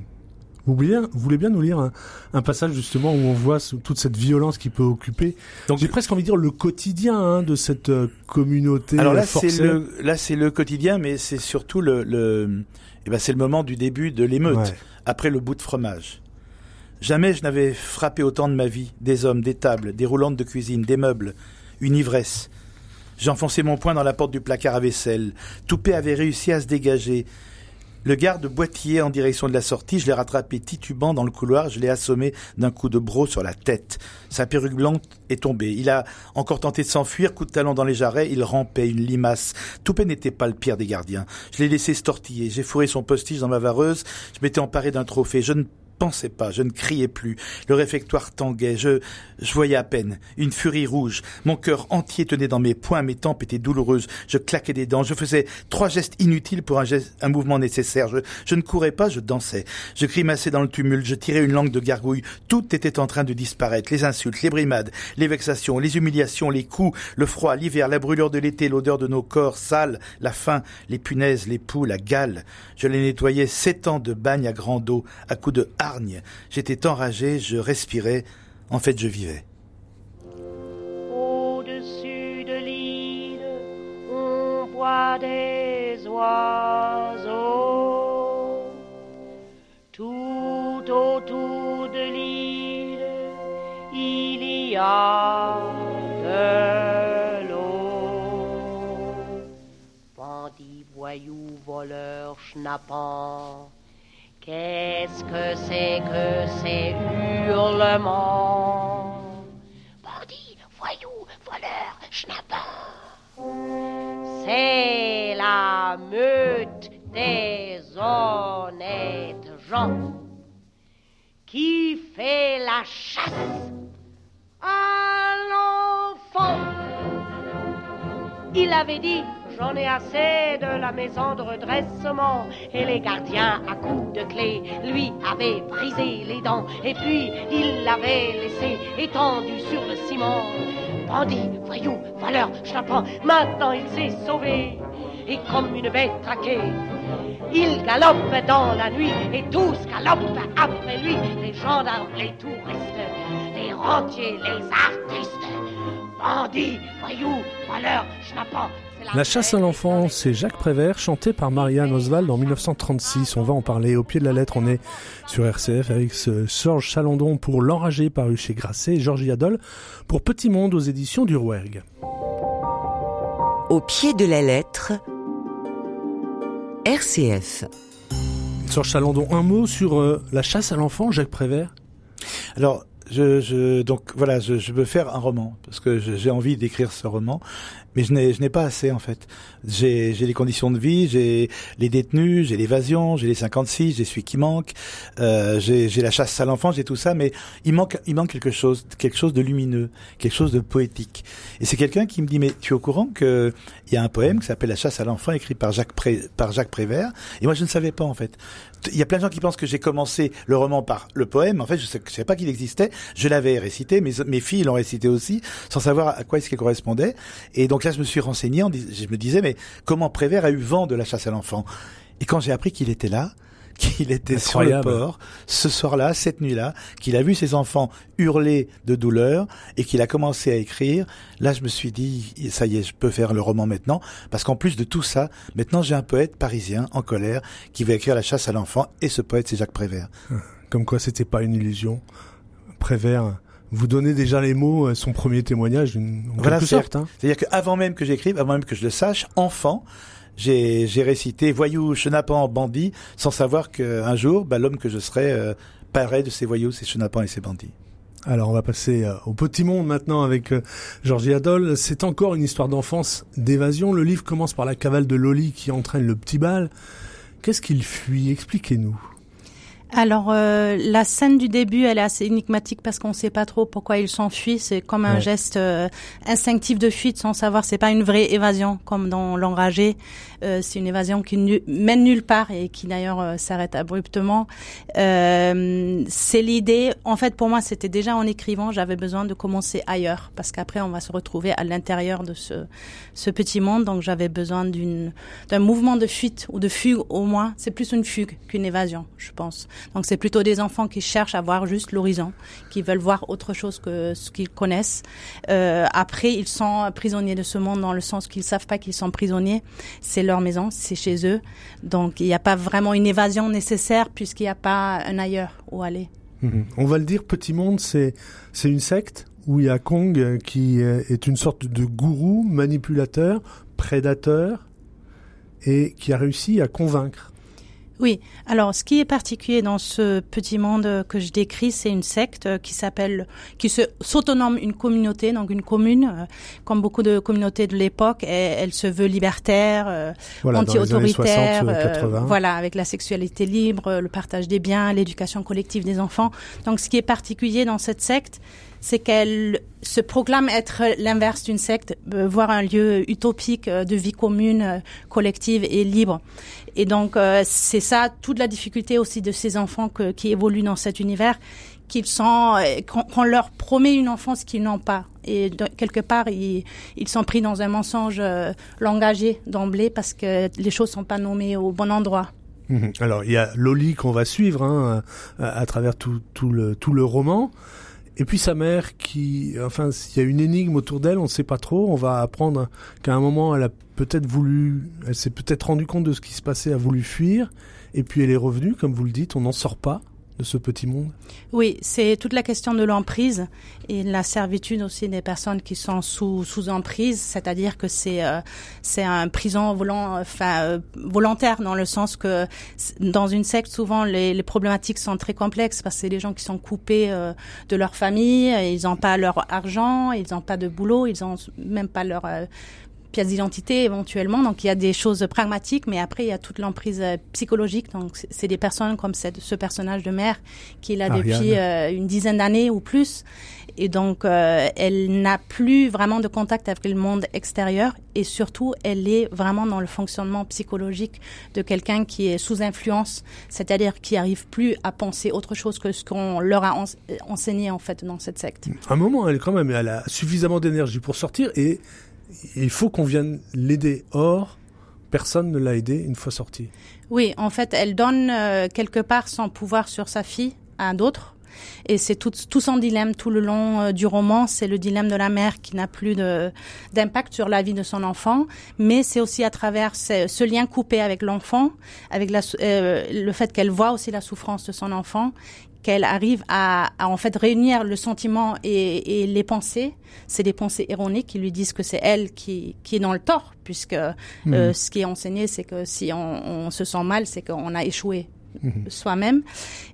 Vous voulez, bien, vous voulez bien nous lire un, un, passage justement où on voit toute cette violence qui peut occuper? Donc j'ai presque envie de dire le quotidien hein, de cette euh, communauté.
Alors là
c'est
le là c'est le quotidien, mais c'est surtout le, le eh ben c'est le moment du début de l'émeute. Ouais après le bout de fromage. Jamais je n'avais frappé autant de ma vie, des hommes, des tables, des roulantes de cuisine, des meubles, une ivresse. J'enfonçais mon poing dans la porte du placard à vaisselle. Toupet avait réussi à se dégager. Le garde boitillait en direction de la sortie, je l'ai rattrapé titubant dans le couloir, je l'ai assommé d'un coup de broc sur la tête. Sa perruque blanche est tombée. Il a encore tenté de s'enfuir, coup de talon dans les jarrets, il rampait, une limace. Toupet n'était pas le pire des gardiens. Je l'ai laissé se tortiller, j'ai fourré son postiche dans ma vareuse, je m'étais emparé d'un trophée. Je ne pensais pas, je ne criais plus. Le réfectoire tanguait, je, je voyais à peine. Une furie rouge. Mon cœur entier tenait dans mes poings, mes tempes étaient douloureuses. Je claquais des dents, je faisais trois gestes inutiles pour un, geste, un mouvement nécessaire. Je, je ne courais pas, je dansais. Je grimaçais dans le tumulte, je tirais une langue de gargouille. Tout était en train de disparaître. Les insultes, les brimades, les vexations, les humiliations, les coups, le froid, l'hiver, la brûlure de l'été, l'odeur de nos corps sales, la faim, les punaises, les poux, la gale. Je les nettoyais sept ans de bagne à grande eau, à coups de J'étais enragé, je respirais, en fait je vivais.
Au-dessus de l'île, on voit des oiseaux. Tout autour de l'île, il y a de l'eau. Bandits, voyous, voleurs, schnappants Qu'est-ce que c'est que ces hurlements? Bandits, voyous, voleurs, schnappants. C'est la meute des honnêtes gens qui fait la chasse à l'enfant. Il avait dit J'en ai assez de la maison de redressement. Et les gardiens à coups de clé lui avaient brisé les dents. Et puis il l'avait laissé étendu sur le ciment. Bandit, voyou, valeur, chaperon, maintenant il s'est sauvé. Et comme une bête traquée, il galope dans la nuit et tous galopent après lui. Les gendarmes, les touristes, les rentiers, les artistes. Bandit, voyou, valeur, chaperon,
la chasse à l'enfant, c'est Jacques Prévert, chanté par Marianne Oswald en 1936. On va en parler. Au pied de la lettre, on est sur RCF avec ce Serge Chalandon pour L'Enragé paru chez Grasset et Georges Adol pour Petit Monde aux éditions du Rouergue.
Au pied de la lettre, RCF.
Serge Chalandon, un mot sur euh, la chasse à l'enfant, Jacques Prévert?
Alors, je, je, donc voilà, je, je veux faire un roman parce que j'ai envie d'écrire ce roman mais je n'ai je n'ai pas assez en fait. J'ai j'ai les conditions de vie, j'ai les détenus, j'ai l'évasion, j'ai les 56, j'ai celui qui manque, euh, j'ai j'ai la chasse à l'enfant, j'ai tout ça, mais il manque il manque quelque chose, quelque chose de lumineux, quelque chose de poétique. Et c'est quelqu'un qui me dit mais tu es au courant que il y a un poème qui s'appelle La chasse à l'enfant écrit par Jacques Pré, par Jacques Prévert et moi je ne savais pas en fait. Il y a plein de gens qui pensent que j'ai commencé le roman par le poème. En fait, je ne savais pas qu'il existait. Je l'avais récité, mes, mes filles l'ont récité aussi, sans savoir à quoi est-ce qu'il correspondait. Et donc là, je me suis renseigné, je me disais, mais comment Prévert a eu vent de la chasse à l'enfant? Et quand j'ai appris qu'il était là, qu'il était sur le port ce soir-là, cette nuit-là, qu'il a vu ses enfants hurler de douleur et qu'il a commencé à écrire. Là, je me suis dit, ça y est, je peux faire le roman maintenant, parce qu'en plus de tout ça, maintenant j'ai un poète parisien en colère qui va écrire La chasse à l'enfant, et ce poète, c'est Jacques Prévert.
Comme quoi, c'était pas une illusion. Prévert vous donnez déjà les mots, euh, son premier témoignage, en voilà, sorte. Hein.
C'est-à-dire qu'avant même que j'écrive, avant même que je le sache, enfant, j'ai, récité voyou, chenapan, bandit, sans savoir qu'un jour, bah, l'homme que je serais euh, paraît de ces voyous, ces chenapans et ces bandits.
Alors on va passer euh, au petit monde maintenant avec euh, Georgie Adol. C'est encore une histoire d'enfance, d'évasion. Le livre commence par la cavale de Loli qui entraîne le petit bal. Qu'est-ce qu'il fuit? Expliquez-nous.
Alors euh, la scène du début, elle est assez énigmatique parce qu'on ne sait pas trop pourquoi il s'enfuit. C'est comme un geste euh, instinctif de fuite sans savoir. C'est pas une vraie évasion comme dans l'enragé. Euh, c'est une évasion qui mène nulle part et qui d'ailleurs s'arrête abruptement. c'est l'idée. En fait, pour moi, c'était déjà en écrivant, j'avais besoin de commencer ailleurs parce qu'après, on va se retrouver à l'intérieur de ce ce petit monde. Donc, j'avais besoin d'une d'un mouvement de fuite ou de fugue au moins. C'est plus une fugue qu'une évasion, je pense. Donc c'est plutôt des enfants qui cherchent à voir juste l'horizon, qui veulent voir autre chose que ce qu'ils connaissent. Euh, après, ils sont prisonniers de ce monde dans le sens qu'ils savent pas qu'ils sont prisonniers. C'est leur maison, c'est chez eux. Donc il n'y a pas vraiment une évasion nécessaire puisqu'il n'y a pas un ailleurs où aller.
Mhm. On va le dire, Petit Monde, c'est c'est une secte où il y a Kong qui est une sorte de gourou, manipulateur, prédateur, et qui a réussi à convaincre.
Oui. Alors, ce qui est particulier dans ce petit monde que je décris, c'est une secte qui s'appelle, qui se s'autonome une communauté, donc une commune, euh, comme beaucoup de communautés de l'époque. Elle, se veut libertaire, euh, anti-autoritaire, euh, voilà, avec la sexualité libre, le partage des biens, l'éducation collective des enfants. Donc, ce qui est particulier dans cette secte, c'est qu'elle se proclame être l'inverse d'une secte, euh, voire un lieu utopique euh, de vie commune, euh, collective et libre. Et donc c'est ça toute la difficulté aussi de ces enfants qui évoluent dans cet univers, qu'ils sont qu'on leur promet une enfance qu'ils n'ont pas. Et quelque part, ils, sont pris dans un mensonge langagé d'emblée parce que les choses sont pas nommées au bon endroit.
Mhm. Alors il y a Loli qu'on va suivre hein, à, travers tout, tout, le, tout le roman. Et puis sa mère qui, enfin, il y a une énigme autour d'elle, on ne sait pas trop. On va apprendre qu'à un moment, elle a peut-être voulu, elle s'est peut-être rendu compte de ce qui se passait, a voulu fuir, et puis elle est revenue, comme vous le dites, on n'en sort pas de ce petit
Oui, c'est toute la question de l'emprise et la servitude aussi des personnes qui sont sous, sous emprise, c'est-à-dire que c'est euh, c'est un prison volant, enfin, euh, volontaire dans le sens que dans une secte, souvent les, les problématiques sont très complexes parce que c'est des gens qui sont coupés euh, de leur famille, ils n'ont pas leur argent, ils n'ont pas de boulot, ils n'ont même pas leur pièce d'identité éventuellement. Donc il y a des choses pragmatiques, mais après il y a toute l'emprise euh, psychologique. Donc c'est des personnes comme cette, ce personnage de mère qui est là depuis euh, une dizaine d'années ou plus. Et donc euh, elle n'a plus vraiment de contact avec le monde extérieur et surtout elle est vraiment dans le fonctionnement psychologique de quelqu'un qui est sous influence, c'est-à-dire qui arrive plus à penser autre chose que ce qu'on leur a enseigné en fait dans cette secte.
À un moment, elle quand même, elle a suffisamment d'énergie pour sortir et il faut qu'on vienne l'aider. Or, personne ne l'a aidé une fois sortie.
Oui, en fait, elle donne euh, quelque part son pouvoir sur sa fille à d'autres. Et c'est tout, tout, son dilemme tout le long euh, du roman. C'est le dilemme de la mère qui n'a plus d'impact sur la vie de son enfant, mais c'est aussi à travers ce, lien coupé avec l'enfant, avec euh, le fait qu'elle voit aussi la souffrance de son enfant, qu'elle arrive à, en fait réunir le sentiment et, les pensées. C'est des pensées ironiques qui lui disent que c'est elle qui, qui est dans le tort, puisque euh, hmm. ce qui est enseigné, c'est que si on, on se sent mal, c'est qu'on a échoué Mhm. soi-même.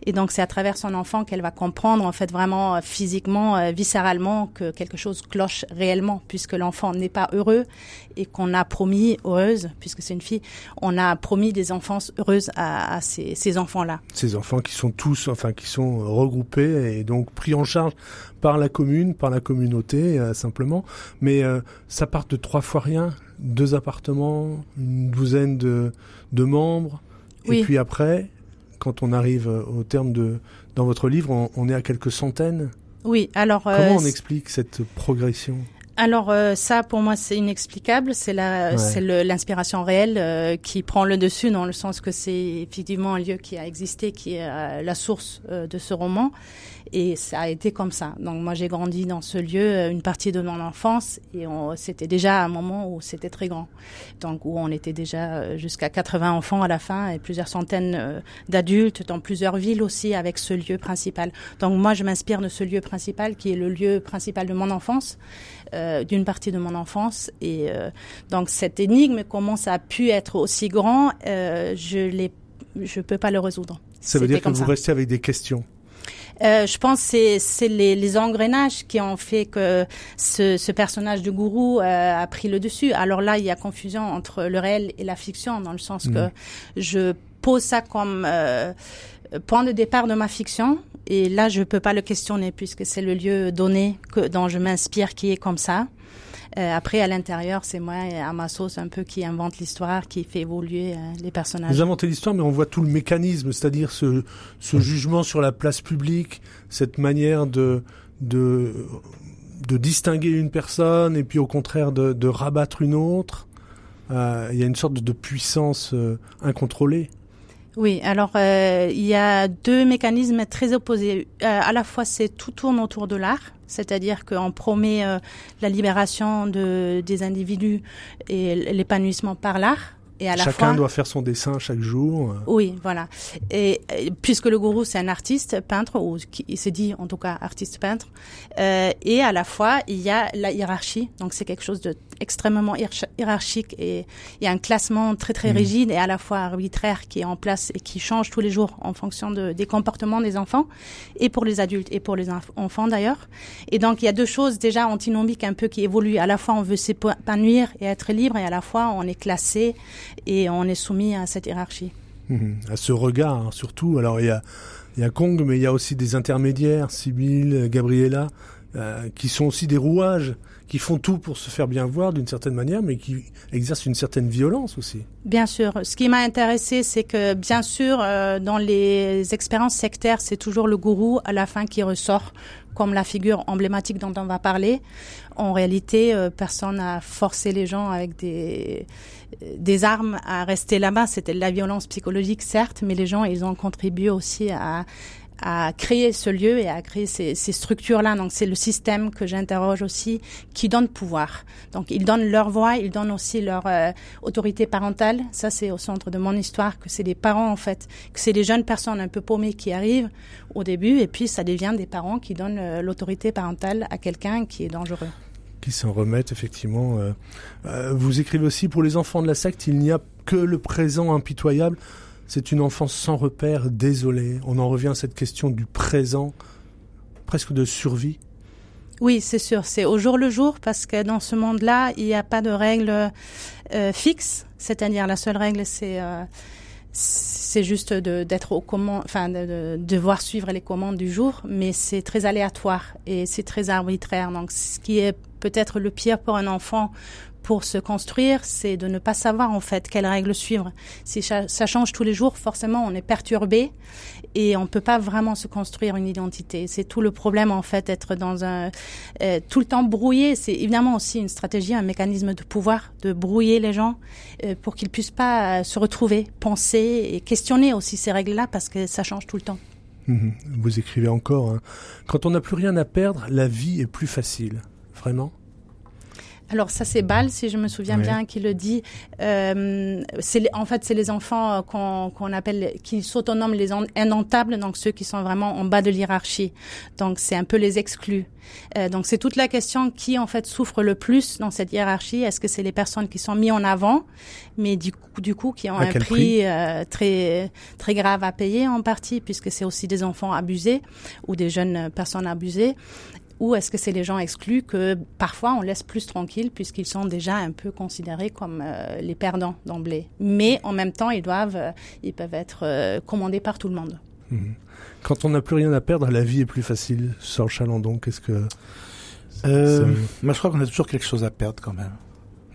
Et donc c'est à travers son enfant qu'elle va comprendre en fait vraiment euh, physiquement, euh, viscéralement que quelque chose cloche réellement puisque l'enfant n'est pas heureux et qu'on a promis heureuse puisque c'est une fille, on a promis des enfances heureuses à, ces, ces enfants-là.
Ces enfants qui sont tous, enfin qui sont regroupés et donc pris en charge par la commune, par la communauté euh, simplement. Mais ça part de trois fois rien, deux appartements, une douzaine de, de membres. Et puis après, quand on arrive euh, au terme de dans votre livre, on, est à quelques centaines.
Oui, alors
comment euh, on explique cette progression?
Alors euh, ça, pour moi, c'est inexplicable. C'est la, c'est l'inspiration réelle qui prend le dessus dans le sens que c'est effectivement un lieu qui a existé, qui est la source de ce roman. Et ça a été comme ça. Donc moi j'ai grandi dans ce lieu euh, une partie de mon enfance et c'était déjà un moment où c'était très grand. Donc où on était déjà euh, jusqu'à 80 enfants à la fin et plusieurs centaines euh, d'adultes dans plusieurs villes aussi avec ce lieu principal. Donc moi je m'inspire de ce lieu principal qui est le lieu principal de mon enfance, euh, d'une partie de mon enfance. Et euh, donc cette énigme, comment ça a pu être aussi grand, euh, je l'ai, je peux pas le résoudre.
Ça veut dire que vous restez avec des questions.
Euh, je pense que c'est les, les, engrenages qui ont fait que ce, ce personnage de gourou euh, a pris le dessus. Alors là, il y a confusion entre le réel et la fiction, dans le sens que mm. je pose ça comme euh, point de départ de ma fiction. Et là, je peux pas le questionner puisque c'est le lieu donné que, dont je m'inspire qui est comme ça. Euh, après, à l'intérieur, c'est moi, à ma sauce, un peu qui invente l'histoire, qui fait évoluer euh, les personnages.
Vous inventez l'histoire, mais on voit tout le mécanisme, c'est-à-dire ce, ce jugement sur la place publique, cette manière de, de, de distinguer une personne et puis au contraire de, de rabattre une autre. Euh, il y a une sorte de, puissance incontrôlée.
Oui, alors euh, il y a deux mécanismes très opposés. Euh, à la fois, c'est tout tourne autour de l'art, c'est-à-dire qu'on promet euh, la libération de, des individus et l'épanouissement par l'art. Et à
la Chacun doit faire son dessin chaque jour.
Oui, voilà. Et, puisque le gourou c'est un artiste peintre ou qui il se dit en tout cas artiste peintre, euh, et à la fois il y a la hiérarchie. Donc c'est quelque chose de extrêmement hiérarchique et il y a un classement très très mmh. rigide et à la fois arbitraire qui est en place et qui change tous les jours en fonction de, des comportements des enfants et pour les adultes et pour les enfants d'ailleurs. Et donc il y a deux choses déjà antinomiques un peu qui évoluent. À la fois on veut s'épanouir et être libre et à la fois on est classé et on est soumis à cette hiérarchie.
Mmh. À ce regard hein, surtout. Alors il y a il y a Kong, mais il y a aussi des intermédiaires, Sibyl, Gabriella, euh, qui sont aussi des rouages, qui font tout pour se faire bien voir d'une certaine manière, mais qui exercent une certaine violence aussi.
Bien sûr. Ce qui m'a intéressé, c'est que bien sûr, euh, dans les expériences sectaires, c'est toujours le gourou à la fin qui ressort comme la figure emblématique dont on va parler. En réalité, euh, personne n'a forcé les gens avec des des armes à rester là-bas. C'était de la violence psychologique, certes, mais les gens, ils ont contribué aussi à, à créer ce lieu et à créer ces, structures-là. Donc c'est le système que j'interroge aussi qui donne pouvoir. Donc ils donnent leur voix, ils donnent aussi leur euh, autorité parentale. Ça c'est au centre de mon histoire que c'est les parents en fait, que c'est des jeunes personnes un peu paumées qui arrivent au début et puis ça devient des parents qui donnent euh, l'autorité parentale à quelqu'un qui est dangereux
qui s'en remettent effectivement. Euh, vous écrivez aussi pour les enfants de la secte, il n'y a que le présent impitoyable. C'est une enfance sans repère, désolée. On en revient à cette question du présent, presque de survie.
Oui, c'est sûr, c'est au jour le jour parce que dans ce monde-là, il n'y a pas de règles euh, fixes. C'est-à-dire la seule règle, c'est c'est juste d'être au enfin de, devoir suivre les commandes du jour, mais c'est très aléatoire et c'est très arbitraire. Donc, ce qui est peut-être le pire pour un enfant pour se construire, c'est de ne pas savoir en fait quelles règles suivre. Si ça, change tous les jours, forcément, on est perturbé et on peut pas vraiment se construire une identité. C'est tout le problème en fait, être dans un euh, tout le temps brouillé. C'est évidemment aussi une stratégie, un mécanisme de pouvoir de brouiller les gens euh, pour qu'ils puissent pas euh, se retrouver, penser et questionner aussi ces règles-là parce que ça change tout le temps.
Mhm. Vous écrivez encore, hein. quand on n'a plus rien à perdre, la vie est plus facile. Vraiment?
Alors ça c'est Bâle, si je me souviens bien, qui le dit. Euh, en fait, c'est les enfants qu'on appelle, qui s'autonoment les indentables, donc ceux qui sont vraiment en bas de l'hierarchie. Donc c'est un peu les exclus. Euh, donc c'est toute la question qui en fait souffre le plus dans cette hiérarchie. Est-ce que c'est les personnes qui sont mises en avant, mais du coup, du coup qui ont un prix, euh, très très grave à payer en partie, puisque c'est aussi des enfants abusés ou des jeunes personnes abusées ou est-ce que c'est les gens exclus que parfois on laisse plus tranquilles puisqu'ils sont déjà un peu considérés comme euh, les perdants d'emblée. Mais en même temps, ils doivent, euh, ils peuvent être euh, commandés par tout le monde.
Mhm. Quand on n'a plus rien à perdre, la vie est plus facile. Sors Chalandon, qu'est-ce que
Moi, je crois qu'on a toujours quelque chose à perdre quand même.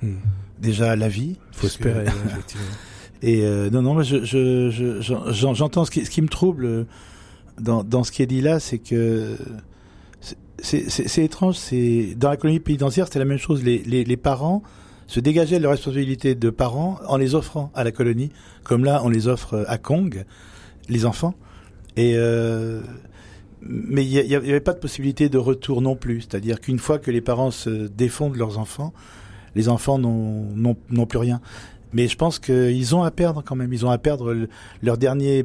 Hmm. Déjà la vie.
Faut espérer. [LAUGHS] effectivement.
Et non, non, je, je, j'entends ce qui, ce qui me trouble dans, dans ce qui est dit là, c'est que c'est étrange. Dans la colonie pénitentiaire, c'était la même chose. Les, parents se dégageaient de leurs responsabilités de parents en les offrant à la colonie, comme là on les offre à Kong, les enfants. Et euh, mais il n'y avait pas de possibilité de retour non plus. C'est-à-dire qu'une fois que les parents se défendent leurs enfants, les enfants n'ont plus rien. Mais je pense qu'ils ont à perdre quand même. Ils ont à perdre leur dernier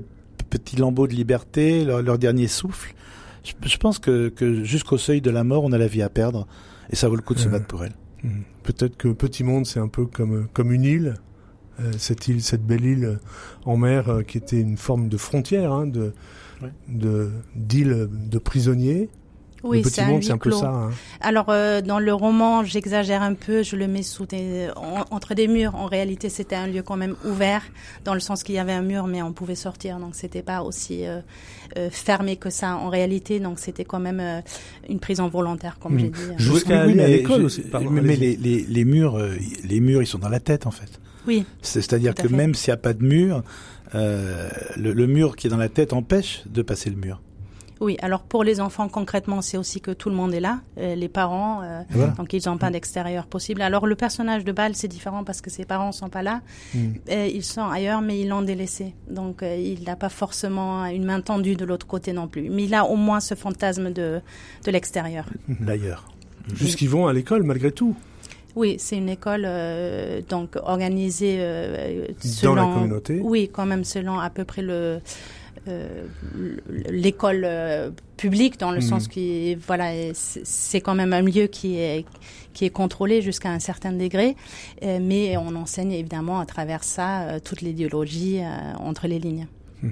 petit lambeau de liberté, leur, leur dernier souffle je, pense que, que jusqu'au seuil de la mort, on a la vie à perdre, et ça vaut le coup de se battre pour elle.
Hmm. Peut-être que Petit Monde, c'est un peu comme, comme une île, euh, cette île, cette belle île en mer euh, qui était une forme de frontière, hein, de, de d'île de prisonniers
oui, c'est un, un peu ça. Hein. Alors euh, dans le roman, j'exagère un peu, je le mets sous des, entre des murs. En réalité, c'était un lieu quand même ouvert, dans le sens qu'il y avait un mur, mais on pouvait sortir, donc c'était pas aussi euh, euh, fermé que ça. En réalité, donc c'était quand même euh, une prison volontaire, comme hmm. j'ai dit.
Jusqu'à aller à l'école aussi.
mais les, les, les murs, euh, les murs, ils sont dans la tête en fait.
Oui.
C'est-à-dire que même s'il n'y a pas de mur, euh, le, le, mur qui est dans la tête empêche de passer le mur.
Oui, alors pour les enfants concrètement, c'est aussi que tout le monde est là, euh, les parents, euh, donc ils n'ont pas d'extérieur possible. Alors le personnage de Bâle, c'est différent parce que ses parents sont pas là, mm. euh, ils sont ailleurs, mais ils l'ont délaissé, donc il n'a pas forcément une main tendue de l'autre côté non plus. Mais il a au moins ce fantasme de de l'extérieur.
D'ailleurs,
puisqu'ils vont à l'école malgré tout.
Oui, c'est une école donc organisée
selon, dans la communauté.
Oui, quand même selon à peu près le l'école publique dans le mmh. sens qui voilà c'est quand même un milieu qui est qui est contrôlé jusqu'à un certain degré, mais on enseigne évidemment à travers ça toute l'idéologie entre les lignes.
Mmh.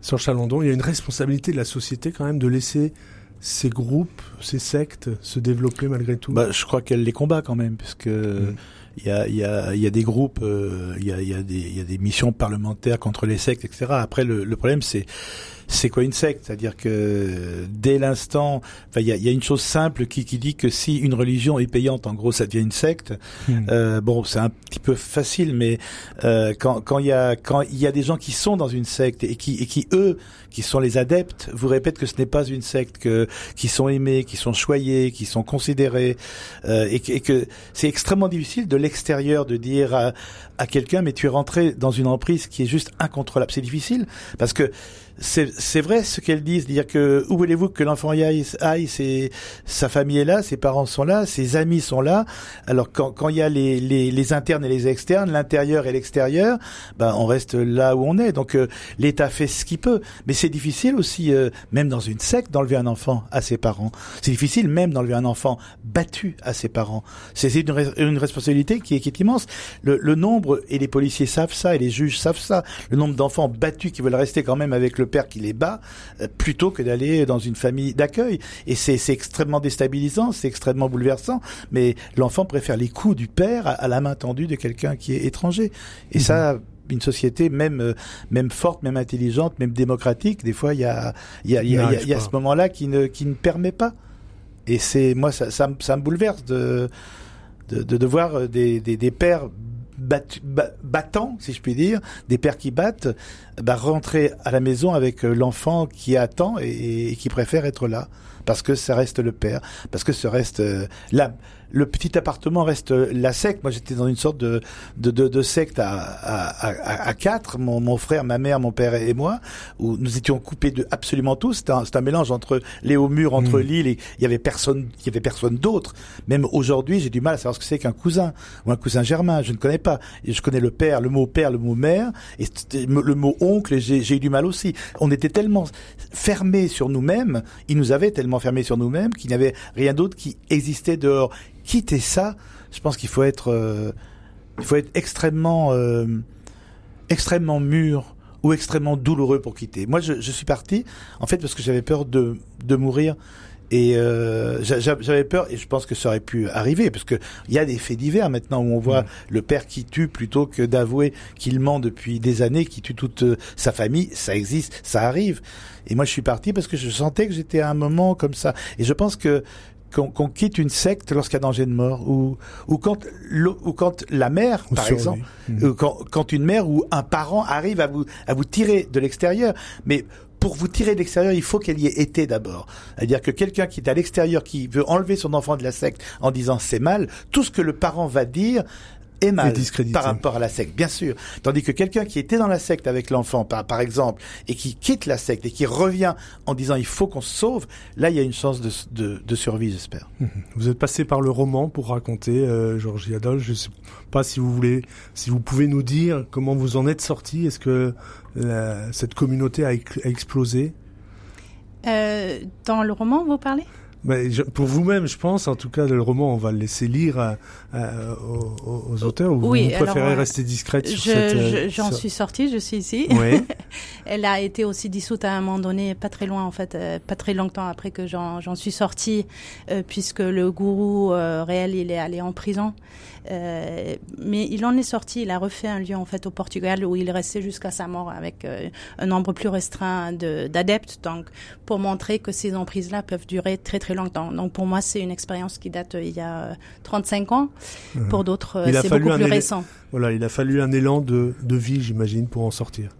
Sur Chalandon, il y a une responsabilité de la société quand même de laisser ces groupes, ces sectes se développer malgré tout?
Bah, Je crois qu'elle les combat quand même, puisque mmh. Il y, a, y, a, y a des groupes, euh, il y, a, y, a des, y a des missions parlementaires contre les sectes, etc. Après, le problème, c'est c'est quoi une secte? C'est-à-dire que dès l'instant, enfin, il y a, y a, une chose simple qui, qui dit que si une religion est payante, en gros, ça devient une secte. Hmm. Euh, bon, c'est un petit peu facile, mais euh, quand quand il y a quand il y a des gens qui sont dans une secte et qui et qui eux qui sont les adeptes vous répètent que ce n'est pas une secte, que qui sont aimés, qui sont choyés, qui sont considérés, euh, et, et, que c'est extrêmement difficile de l'extérieur de dire à, à quelqu'un mais tu es rentré dans une emprise qui est juste incontrôlable. C'est difficile parce que c'est vrai ce qu'elles disent, dire que où voulez-vous que l'enfant y aille, aille sa famille est là, ses parents sont là, ses amis sont là. Alors quand quand il y a les, les, les internes et les externes, l'intérieur et l'extérieur, ben on reste là où on est. Donc euh, l'État fait ce qu'il peut, mais c'est difficile aussi, euh, même dans une secte, d'enlever un enfant à ses parents. C'est difficile même d'enlever un enfant battu à ses parents. C'est une, une responsabilité qui est, qui est immense. Le, le nombre et les policiers savent ça et les juges savent ça. Le nombre d'enfants battus qui veulent rester quand même avec le père qui les bat euh, plutôt que d'aller dans une famille d'accueil. Et c'est extrêmement déstabilisant, c'est extrêmement bouleversant. Mais l'enfant préfère les coups du père à, la main tendue de quelqu'un qui est étranger. Et ça mhm. une société même euh, même forte, même intelligente, même démocratique, des fois il y a il y a, y a, y a ce moment-là qui ne qui ne permet pas. Et c'est moi ça, ça, ça me bouleverse de de, de, de voir des, des, des pères battants, si je puis dire, des pères qui battent, bah, rentrer à la maison avec euh, l'enfant qui attend et, qui préfère être là. Parce que ça reste le père, parce que ça reste euh, la le petit appartement reste la secte. Moi, j'étais dans une sorte de, de, de, de secte à, à, à, à quatre, mon, mon, frère, ma mère, mon père et moi, où nous étions coupés de absolument tous. C'était un, un, mélange entre les hauts murs, entre mmh. l'île, et il y avait personne, il y avait personne d'autre. Même aujourd'hui, j'ai du mal à savoir ce que c'est qu'un cousin ou un cousin germain. Je ne connais pas. Je connais le père, le mot père, le mot mère, et le mot oncle. J'ai eu du mal aussi. On était tellement fermés sur nous-mêmes, ils nous avaient tellement fermés sur nous-mêmes qu'il n'y avait rien d'autre qui existait dehors quitter ça, je pense qu'il faut être, euh, il faut être extrêmement, euh, extrêmement mûr ou extrêmement douloureux pour quitter. Moi, je, je suis parti, en fait, parce que j'avais peur de, de mourir. Et euh, j'avais peur, et je pense que ça aurait pu arriver, parce que il y a des faits divers maintenant où on voit mmh. le père qui tue plutôt que d'avouer qu'il ment depuis des années, qui tue toute euh, sa famille. Ça existe, ça arrive. Et moi, je suis parti parce que je sentais que j'étais à un moment comme ça. Et je pense que qu'on quitte une secte lorsqu'il y a danger de mort ou ou quand ou quand la mère par exemple mmh. quand, quand une mère ou un parent arrive à vous à vous tirer de l'extérieur mais pour vous tirer de l'extérieur, il faut qu'elle y ait été d'abord. C'est-à-dire que quelqu'un qui est à l'extérieur, qui veut enlever son enfant de la secte en disant c'est mal, tout ce que le parent va dire est mal par rapport à la secte, bien sûr. Tandis que quelqu'un qui était dans la secte avec l'enfant, par, par exemple, et qui quitte la secte et qui revient en disant il faut qu'on se sauve, là il y a une chance de, de, de survie, j'espère.
Mhm. Vous êtes passé par le roman pour raconter, euh, Georges Adol. Je ne sais pas si vous voulez, si vous pouvez nous dire comment vous en êtes sorti. Est-ce que la, cette communauté a, a explosé?
Euh, Dans le roman, vous parlez?
Je, pour vous-même, je pense, en tout cas, le roman, on va le laisser lire à, à, aux, aux, auteurs. Ou
oui,
vous préférez alors, rester discrète sur
je,
cette.
J'en sur... suis sortie, je suis ici.
Oui. [LAUGHS]
Elle a été aussi dissoute à un moment donné, pas très loin en fait, euh, pas très longtemps après que j'en suis sortie, euh, puisque le gourou euh, réel, il est allé en prison. Euh, mais il en est sorti, il a refait un lieu en fait au Portugal où il est resté jusqu'à sa mort avec euh, un nombre plus restreint d'adeptes, donc pour montrer que ces emprises-là peuvent durer très très longtemps. Donc pour moi, c'est une expérience qui date euh, il y a 35 ans. Mmh. Pour d'autres, c'est beaucoup plus récent.
Voilà, il a fallu un élan de, de vie, j'imagine, pour en sortir.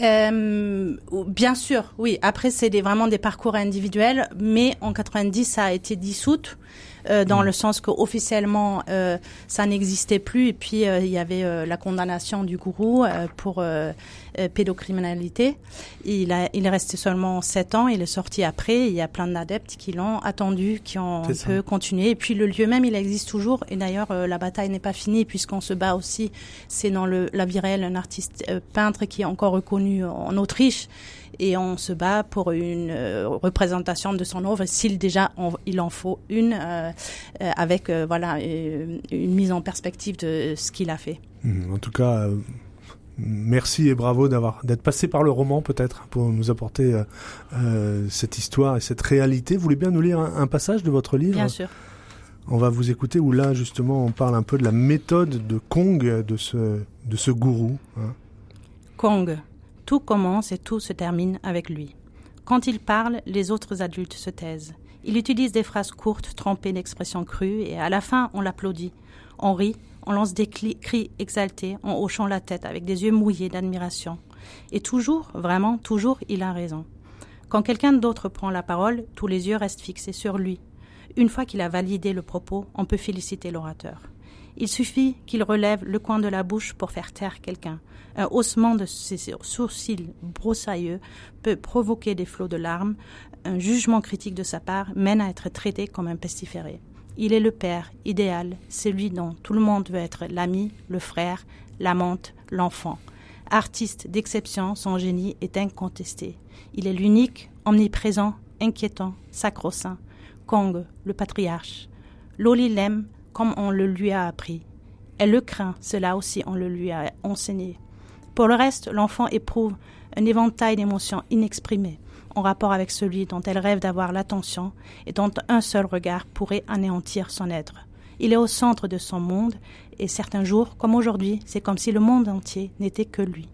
Euh, bien sûr, oui. Après, c'est des, vraiment des parcours individuels, mais en 90, ça a été dissoute. Euh, dans mm. le sens qu'officiellement euh, ça n'existait plus et puis euh, il y avait euh, la condamnation du gourou euh, pour pédocriminalité. Il, a, il est resté seulement sept ans, il est sorti après. Il y a plein d'adeptes qui l'ont attendu, qui ont un peu continué. Et puis le lieu même, il existe toujours. Et d'ailleurs, la bataille n'est pas finie puisqu'on se bat aussi. C'est dans le, la Virelle, un artiste peintre qui est encore reconnu en Autriche et on se bat pour une euh, représentation de son œuvre s'il déjà il en faut une euh, euh, avec voilà une mise en perspective de ce qu'il a fait.
Mmh, en tout cas. Merci et bravo d'avoir d'être passé par le roman peut-être pour nous apporter cette histoire et cette réalité. Vous voulez bien nous lire un, passage de votre livre?
Bien sûr.
On va vous écouter où là justement on parle un peu de la méthode de Kong, de ce, de ce gourou. Hein.
Kong, tout commence et tout se termine avec lui. Quand il parle, les autres adultes se taisent. Il utilise des phrases courtes, trempées d'expressions crues, et à la fin, on l'applaudit. On rit, on lance des cris exaltés en hochant la tête avec des yeux mouillés d'admiration. Et toujours, vraiment, toujours, il a raison. Quand quelqu'un d'autre prend la parole, tous les yeux restent fixés sur lui. Une fois qu'il a validé le propos, on peut féliciter l'orateur. Il suffit qu'il relève le coin de la bouche pour faire taire quelqu'un, un haussement de ses sourcils broussailleux peut provoquer des flots de larmes. Un jugement critique de sa part mène à être traité comme un pestiféré. Il est le père idéal, celui dont tout le monde veut être l'ami, le frère, l'amante, l'enfant. Artiste d'exception, son génie est incontesté. Il est l'unique, omniprésent, inquiétant, sacro-saint. Kong, le patriarche. Loli l'aime comme on le lui a appris. Elle le craint, cela aussi on le lui a enseigné. Pour le reste, l'enfant éprouve un éventail d'émotions inexprimées en rapport avec celui dont elle rêve d'avoir l'attention et dont un seul regard pourrait anéantir son être. Il est au centre de son monde et certains jours, comme aujourd'hui, c'est comme si le monde entier n'était que lui.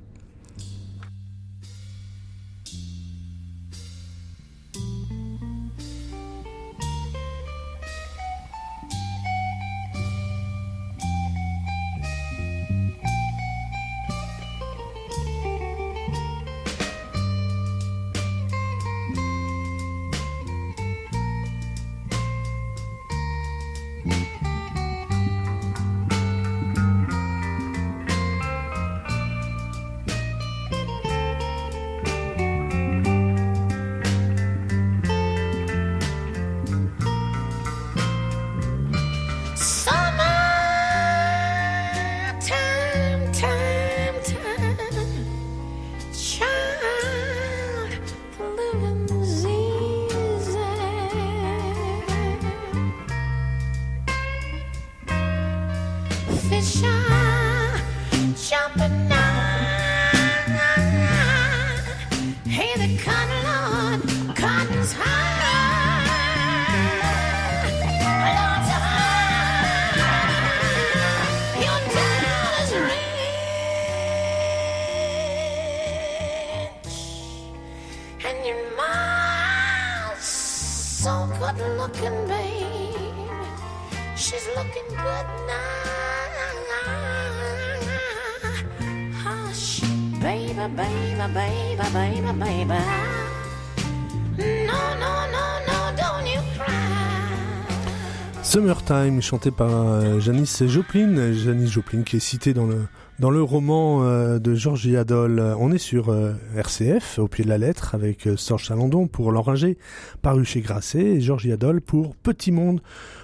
Summertime, chanté par euh, Janice Joplin, Janice Joplin qui est citée dans le, dans roman euh, de Georgie Adol. On est sur euh, RCF, au pied de la lettre, avec Serge Chalandon pour L'Oranger, paru chez Grasset, et Georgie Adol pour Petit Monde,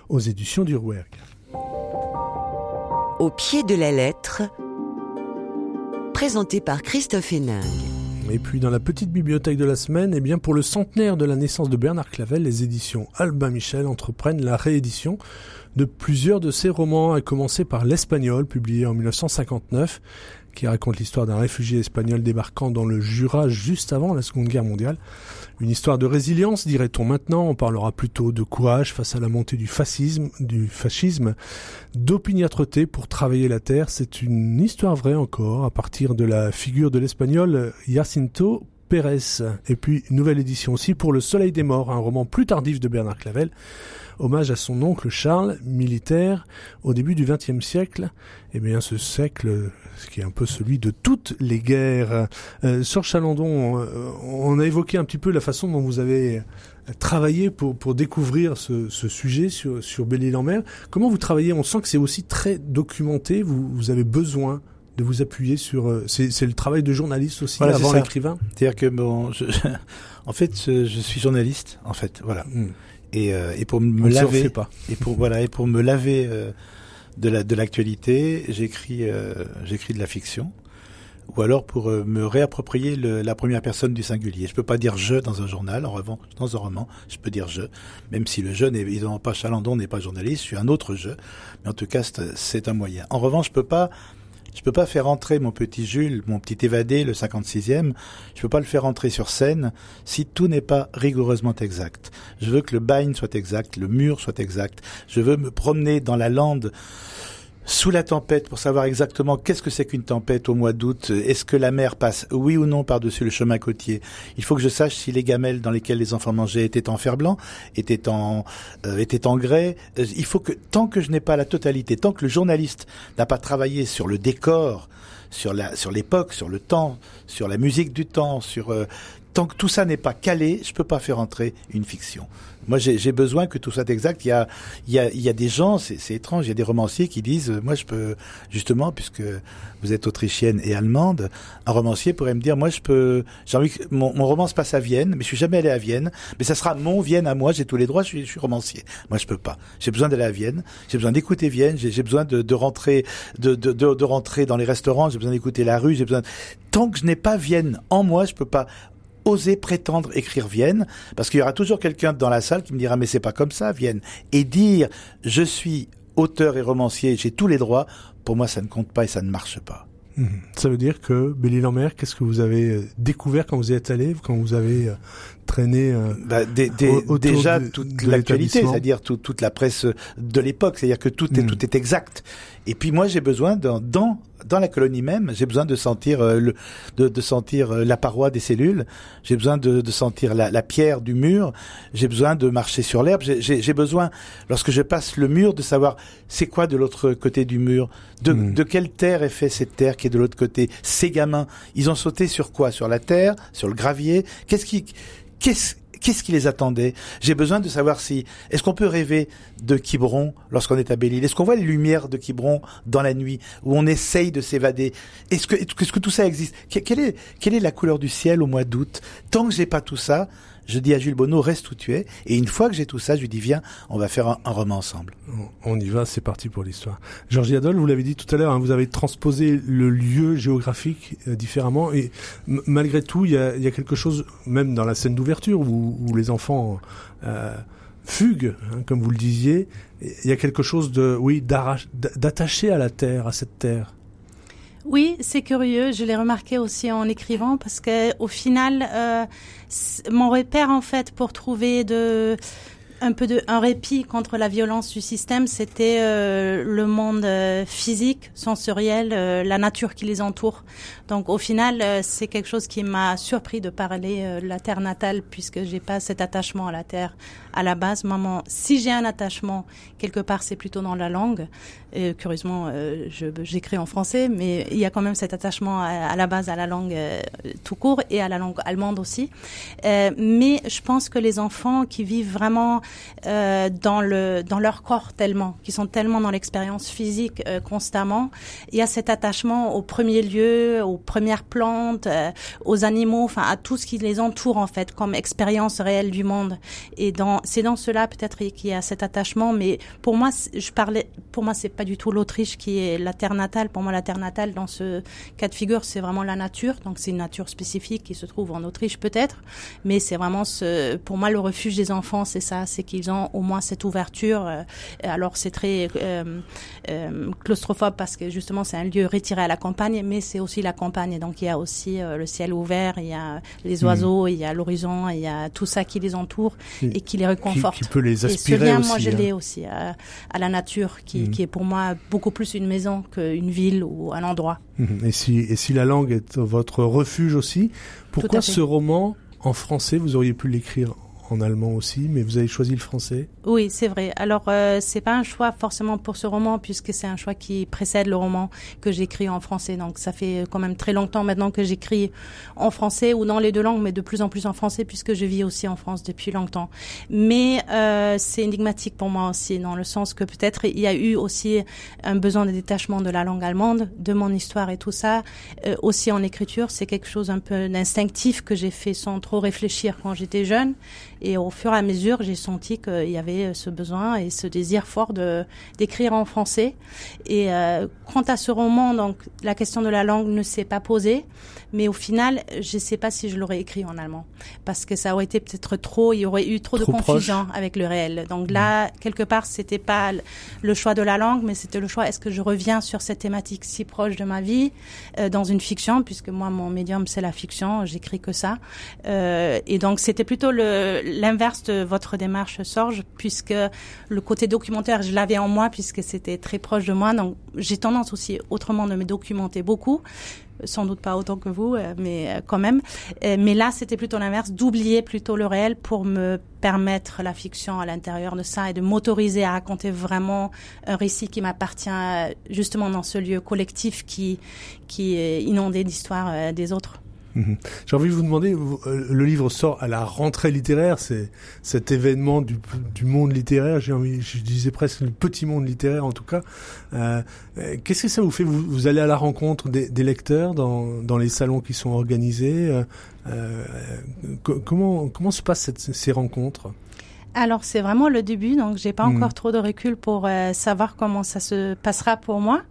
aux éditions du Rouergue.
Au pied de la lettre, présenté par Christophe Hénin.
Et puis dans la petite bibliothèque de la semaine, eh bien pour le centenaire de la naissance de Bernard Clavel, les éditions Albin Michel entreprennent la réédition de plusieurs de ses romans, à commencer par L'Espagnol, publié en 1959, qui raconte l'histoire d'un réfugié espagnol débarquant dans le Jura juste avant la Seconde Guerre mondiale. Une histoire de résilience, dirait-on maintenant. On parlera plutôt de courage face à la montée du fascisme, du fascisme, d'opiniâtreté pour travailler la terre. C'est une histoire vraie encore, à partir de la figure de l'espagnol Jacinto Pérez. Et puis, nouvelle édition aussi pour Le Soleil des Morts, un roman plus tardif de Bernard Clavel, hommage à son oncle Charles, militaire, au début du XXe siècle. Eh bien, ce siècle, qui est un peu celui de toutes les guerres. Euh, Chalandon, euh, on a évoqué un petit peu la façon dont vous avez travaillé pour, découvrir ce, sujet sur, sur Belle-Île-en-Mer. Comment vous travaillez? On sent que c'est aussi très documenté. Vous avez besoin de vous appuyer sur. Euh, c'est le travail de journaliste aussi avant l'écrivain.
C'est-à-dire que bon, je, [LAUGHS] en fait, je, suis journaliste. En fait, voilà. Hmm. Et, euh, et pour me laver,
pas.
et pour voilà, et pour me laver euh, de la de l'actualité, j'écris j'écris de la fiction. ou alors pour euh, me réapproprier le, la première personne du singulier. Je peux pas dire je dans un journal, en revanche, dans un roman, je peux dire je, même si le je n'est évidemment pas Chalandon, n'est pas journaliste, je suis un autre je, mais en tout cas c'est un moyen. En revanche, je peux pas je peux pas faire entrer mon petit Jules, mon petit évadé, le 56e, je peux pas le faire entrer sur scène si tout n'est pas rigoureusement exact. Je veux que le bagne soit exact, le mur soit exact. Je veux me promener dans la lande sous la tempête pour savoir exactement qu'est-ce que c'est qu'une tempête au mois d'août. Est-ce que la mer passe oui ou non par-dessus le chemin côtier? Il faut que je sache si les gamelles dans lesquelles les enfants mangeaient étaient en fer blanc, étaient en euh, étaient en grès. Euh, il faut que tant que je n'ai pas la totalité, tant que le journaliste n'a pas travaillé sur le décor, sur la sur l'époque, sur le temps, sur la musique du temps, sur euh, tant que tout ça n'est pas calé, je peux pas faire entrer une fiction. Moi, j'ai besoin que tout soit exact. Il y a, il y a, il y a des gens, c'est étrange, il y a des romanciers qui disent, euh, moi, je peux, justement, puisque vous êtes autrichienne et allemande, un romancier pourrait me dire, moi, je peux, j'ai envie que mon, mon, roman se passe à Vienne, mais je suis jamais allé à Vienne, mais ça sera mon Vienne à moi, j'ai tous les droits, je suis, je suis romancier. Moi, je peux pas. J'ai besoin d'aller à Vienne, j'ai besoin d'écouter Vienne, j'ai besoin de, de rentrer, de, de, de, de rentrer dans les restaurants, j'ai besoin d'écouter la rue, j'ai besoin. Tant que je n'ai pas Vienne en moi, je peux pas oser prétendre écrire Vienne, parce qu'il y aura toujours quelqu'un dans la salle qui me dira mais c'est pas comme ça Vienne. Et dire je suis auteur et romancier, j'ai tous les droits, pour moi ça ne compte pas et ça ne marche pas.
Mhm. Ça veut dire que Béli Lambert, qu'est-ce que vous avez euh, découvert quand vous y êtes allé, quand vous avez euh, traîné euh,
bah, Déjà toute l'actualité, c'est-à-dire toute la presse de l'époque, c'est-à-dire que tout est mhm. tout est exact. Et puis moi j'ai besoin dans, dans dans la colonie même, j'ai besoin de sentir le de, de sentir la paroi des cellules, j'ai besoin de, de sentir la, la, pierre du mur, j'ai besoin de marcher sur l'herbe, j'ai besoin lorsque je passe le mur de savoir c'est quoi de l'autre côté du mur, de, mhm. de quelle terre est fait cette terre qui de l'autre côté? Ces gamins, ils ont sauté sur quoi? Sur la terre, sur le gravier? Qu'est-ce qui, qu'est-ce Qu'est-ce qui les attendait? J'ai besoin de savoir si est-ce qu'on peut rêver de Quiberon lorsqu'on est à Belle-Île? Est-ce qu'on voit les lumières de Quiberon dans la nuit où on essaye de s'évader? Est-ce que est-ce que tout ça existe? Quelle est quelle est la couleur du ciel au mois d'août? Tant que j'ai pas tout ça, je dis à Jules Bonneau, reste où tu es. Et une fois que j'ai tout ça, je lui dis, viens, on va faire un, roman ensemble.
On y va, c'est parti pour l'histoire. Georgie Adol, vous l'avez dit tout à l'heure, hein, vous avez transposé le lieu géographique euh, différemment. Et malgré tout, il y a, quelque chose, même dans la scène d'ouverture, où, les enfants euh, hein, comme vous le disiez, il y a quelque chose de, oui, d'attaché à la terre, à cette terre.
Oui, c'est curieux. Je l'ai remarqué aussi en écrivant parce que au final, euh, mon repère en fait pour trouver de un peu de un répit contre la violence du système, c'était euh, le monde euh, physique, sensoriel, euh, la nature qui les entoure. Donc au final, c'est quelque chose qui m'a surpris de parler de la terre natale puisque j'ai pas cet attachement à la terre à la base. Maman, si j'ai un attachement quelque part, c'est plutôt dans la langue. Et, curieusement, j'écris en français, mais il y a quand même cet attachement à, la base à la langue tout court et à la langue allemande aussi. mais je pense que les enfants qui vivent vraiment euh, dans le dans leur corps tellement, qui sont tellement dans l'expérience physique euh, constamment. Il y a cet attachement au premier lieu, aux premières plantes, euh, aux animaux, enfin à tout ce qui les entoure en fait, comme expérience réelle du monde. Et dans c'est dans cela peut-être qu'il y a cet attachement, mais pour moi, je parlais, pour moi c'est pas du tout l'Autriche qui est la terre natale. Pour moi, la terre natale dans ce cas de figure, c'est vraiment la nature. Donc c'est une nature spécifique qui se trouve en Autriche peut-être, mais c'est vraiment ce, pour moi le refuge des enfants, c'est ça c'est qu'ils ont au moins cette ouverture. Euh, alors c'est très euh, euh, claustrophobe parce que justement c'est un lieu retiré à la campagne, mais c'est aussi la campagne. Donc il y a aussi le ciel ouvert, il y a les hmm. oiseaux, il y a l'horizon, il y a tout ça qui les entoure et qui les réconforte.
Qui, peut les aspirer
et
aussi.
moi je l'ai hein. aussi à, la nature, qui, hmm. qui, est pour moi beaucoup plus une maison qu'une ville ou un endroit.
Hmm. Et si, et si la langue est votre refuge aussi, pourquoi ce roman en français, vous auriez pu l'écrire en allemand aussi, mais vous avez choisi le français.
Oui, c'est vrai. Alors, euh, c'est pas un choix forcément pour ce roman, puisque c'est un choix qui précède le roman que j'écris en français. Donc, ça fait quand même très longtemps maintenant que j'écris en français ou dans les deux langues, mais de plus en plus en français, puisque je vis aussi en France depuis longtemps. Mais euh, c'est énigmatique pour moi aussi, dans le sens que peut-être il y a eu aussi un besoin de détachement de la langue allemande, de mon histoire et tout ça, euh, aussi en écriture. C'est quelque chose un peu d'instinctif que j'ai fait sans trop réfléchir quand j'étais jeune Et au fur et à mesure, j'ai senti qu'il y avait ce besoin et ce désir fort de d'écrire en français. Et euh, quant à ce roman, donc la question de la langue ne s'est pas posée, mais au final, je ne sais pas si je l'aurais écrit en allemand parce que ça aurait été peut-être trop, il y aurait eu trop, de confusion avec le réel. Donc là, mm. quelque part, c'était pas le choix de la langue, mais c'était le choix est-ce que je reviens sur cette thématique si proche de ma vie euh, dans une fiction, puisque moi mon médium c'est la fiction, j'écris que ça. Euh, et donc c'était plutôt l'inverse de votre démarche Sorge, puisque le côté documentaire je l'avais en moi puisque c'était très proche de moi. Donc j'ai tendance aussi autrement de me documenter beaucoup sans doute pas autant que vous, euh, mais euh, quand même. Euh, mais là, c'était plutôt l'inverse, d'oublier plutôt le réel pour me permettre la fiction à l'intérieur de ça et de m'autoriser à raconter vraiment un récit qui m'appartient justement dans ce lieu collectif qui, qui est inondé d'histoires des autres.
Mhm. J'ai envie de vous demander, euh, le livre sort à la rentrée littéraire, c'est cet événement du, monde littéraire, je disais presque le petit monde littéraire en tout cas. Euh, euh, Qu'est-ce que ça vous fait? Vous, allez à la rencontre des, lecteurs dans, les salons qui sont organisés. Comment se passent ces rencontres?
Alors c'est vraiment le début, donc j'ai pas hmm. encore trop de recul pour euh, savoir comment ça se passera pour moi,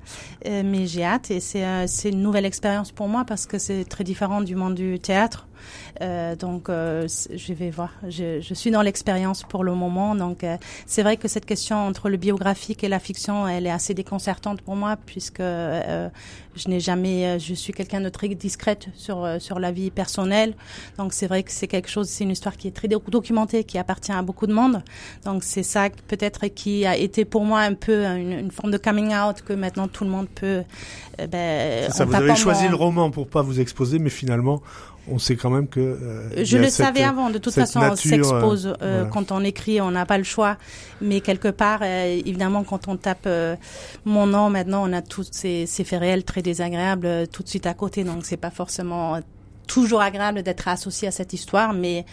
euh, mais j'ai hâte et c'est euh, c'est une nouvelle expérience pour moi parce que c'est très différent du monde du théâtre. Euh, donc, euh, je vais voir. Je, je suis dans l'expérience pour le moment. Donc, euh, c'est vrai que cette question entre le biographique et la fiction, elle est assez déconcertante pour moi puisque je n'ai jamais. Je suis quelqu'un de très discrète sur sur la vie personnelle. Donc, c'est vrai que c'est quelque chose. C'est une histoire qui est très documentée, qui appartient à beaucoup de monde. Donc, c'est ça peut-être qui a été pour moi un peu une, une, forme de coming out que maintenant tout le monde peut.
ben, ça, vous avez choisi le roman pour pas vous exposer, mais finalement on sait quand même que.
Euh, je le savais avant. De toute façon, on s'expose euh, euh, quand on écrit, on n'a pas le choix. Mais quelque part, évidemment, quand on tape mon nom, maintenant, on a tous ces, ces faits réels très désagréables tout de suite à côté. Donc, c'est pas forcément toujours agréable d'être associé à cette histoire, mais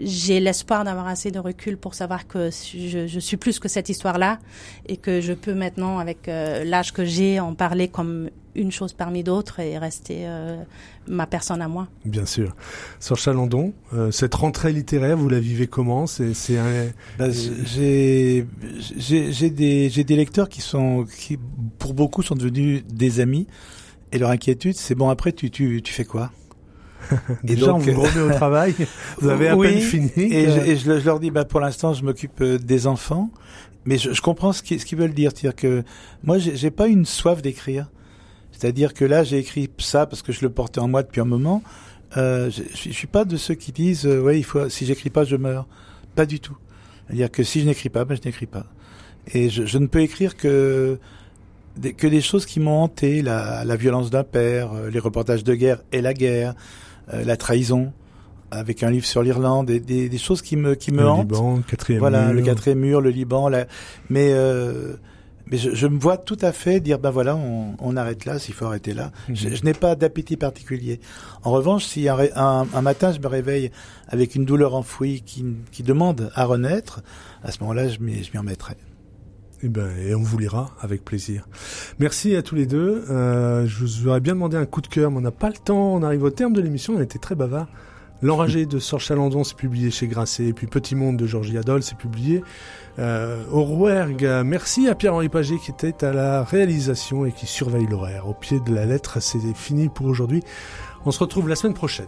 j'ai l'espoir d'avoir assez de recul pour savoir que je, je, suis plus que cette histoire-là et que je peux maintenant, avec l'âge que j'ai, en parler comme une chose parmi d'autres et rester euh, ma personne à moi.
Bien sûr. Sur Chalandon, euh, cette rentrée littéraire, vous la vivez comment? C'est c'est un...
Bah, j'ai j'ai des j'ai des lecteurs qui sont qui pour beaucoup sont devenus des amis et leur inquiétude c'est bon après tu tu tu fais quoi?
Et Déjà, donc, on vous remet au [LAUGHS] travail. Vous avez à peine fini.
Et, je, et je, leur dis, bah, pour l'instant, je m'occupe euh, des enfants. Mais je, je comprends ce qu'ils ce veulent dire. C'est-à-dire que moi, j'ai pas une soif d'écrire. C'est-à-dire que là, j'ai écrit ça parce que je le portais en moi depuis un moment. Euh, je, je, suis pas de ceux qui disent, euh, ouais, il faut, si j'écris pas, je meurs. Pas du tout. C'est-à-dire que si je n'écris pas, ben je n'écris pas. Et je, je, ne peux écrire que des, que des choses qui m'ont hanté, la, la violence d'un père, euh, les reportages de guerre et la guerre, la trahison, avec un livre sur l'Irlande, des, des, des, choses qui me qui me
le
hantent.
Liban, quatrième
voilà,
mur.
le quatrième mur, le Liban, la... mais euh, mais je, je, me vois tout à fait dire ben voilà, on, on arrête là, s'il faut arrêter là. -hmm. Je, je n'ai pas d'appétit particulier. En revanche, si un, un, un, matin je me réveille avec une douleur enfouie qui, qui demande à renaître, à ce moment-là, je m'y en mettrai.
Eh ben, et on vous lira avec plaisir. Merci à tous les deux. Euh, je vous aurais bien demandé un coup de cœur, mais on n'a pas le temps. On arrive au terme de l'émission. On était très bavard. L'enragé de Sor Chalandon s'est publié chez Grasset, et puis Petit Monde de Georgie Adol s'est publié euh, au Rouergue. Merci à Pierre-Henri Paget qui était à la réalisation et qui surveille l'horaire. Au pied de la lettre, c'est fini pour aujourd'hui. On se retrouve la semaine prochaine.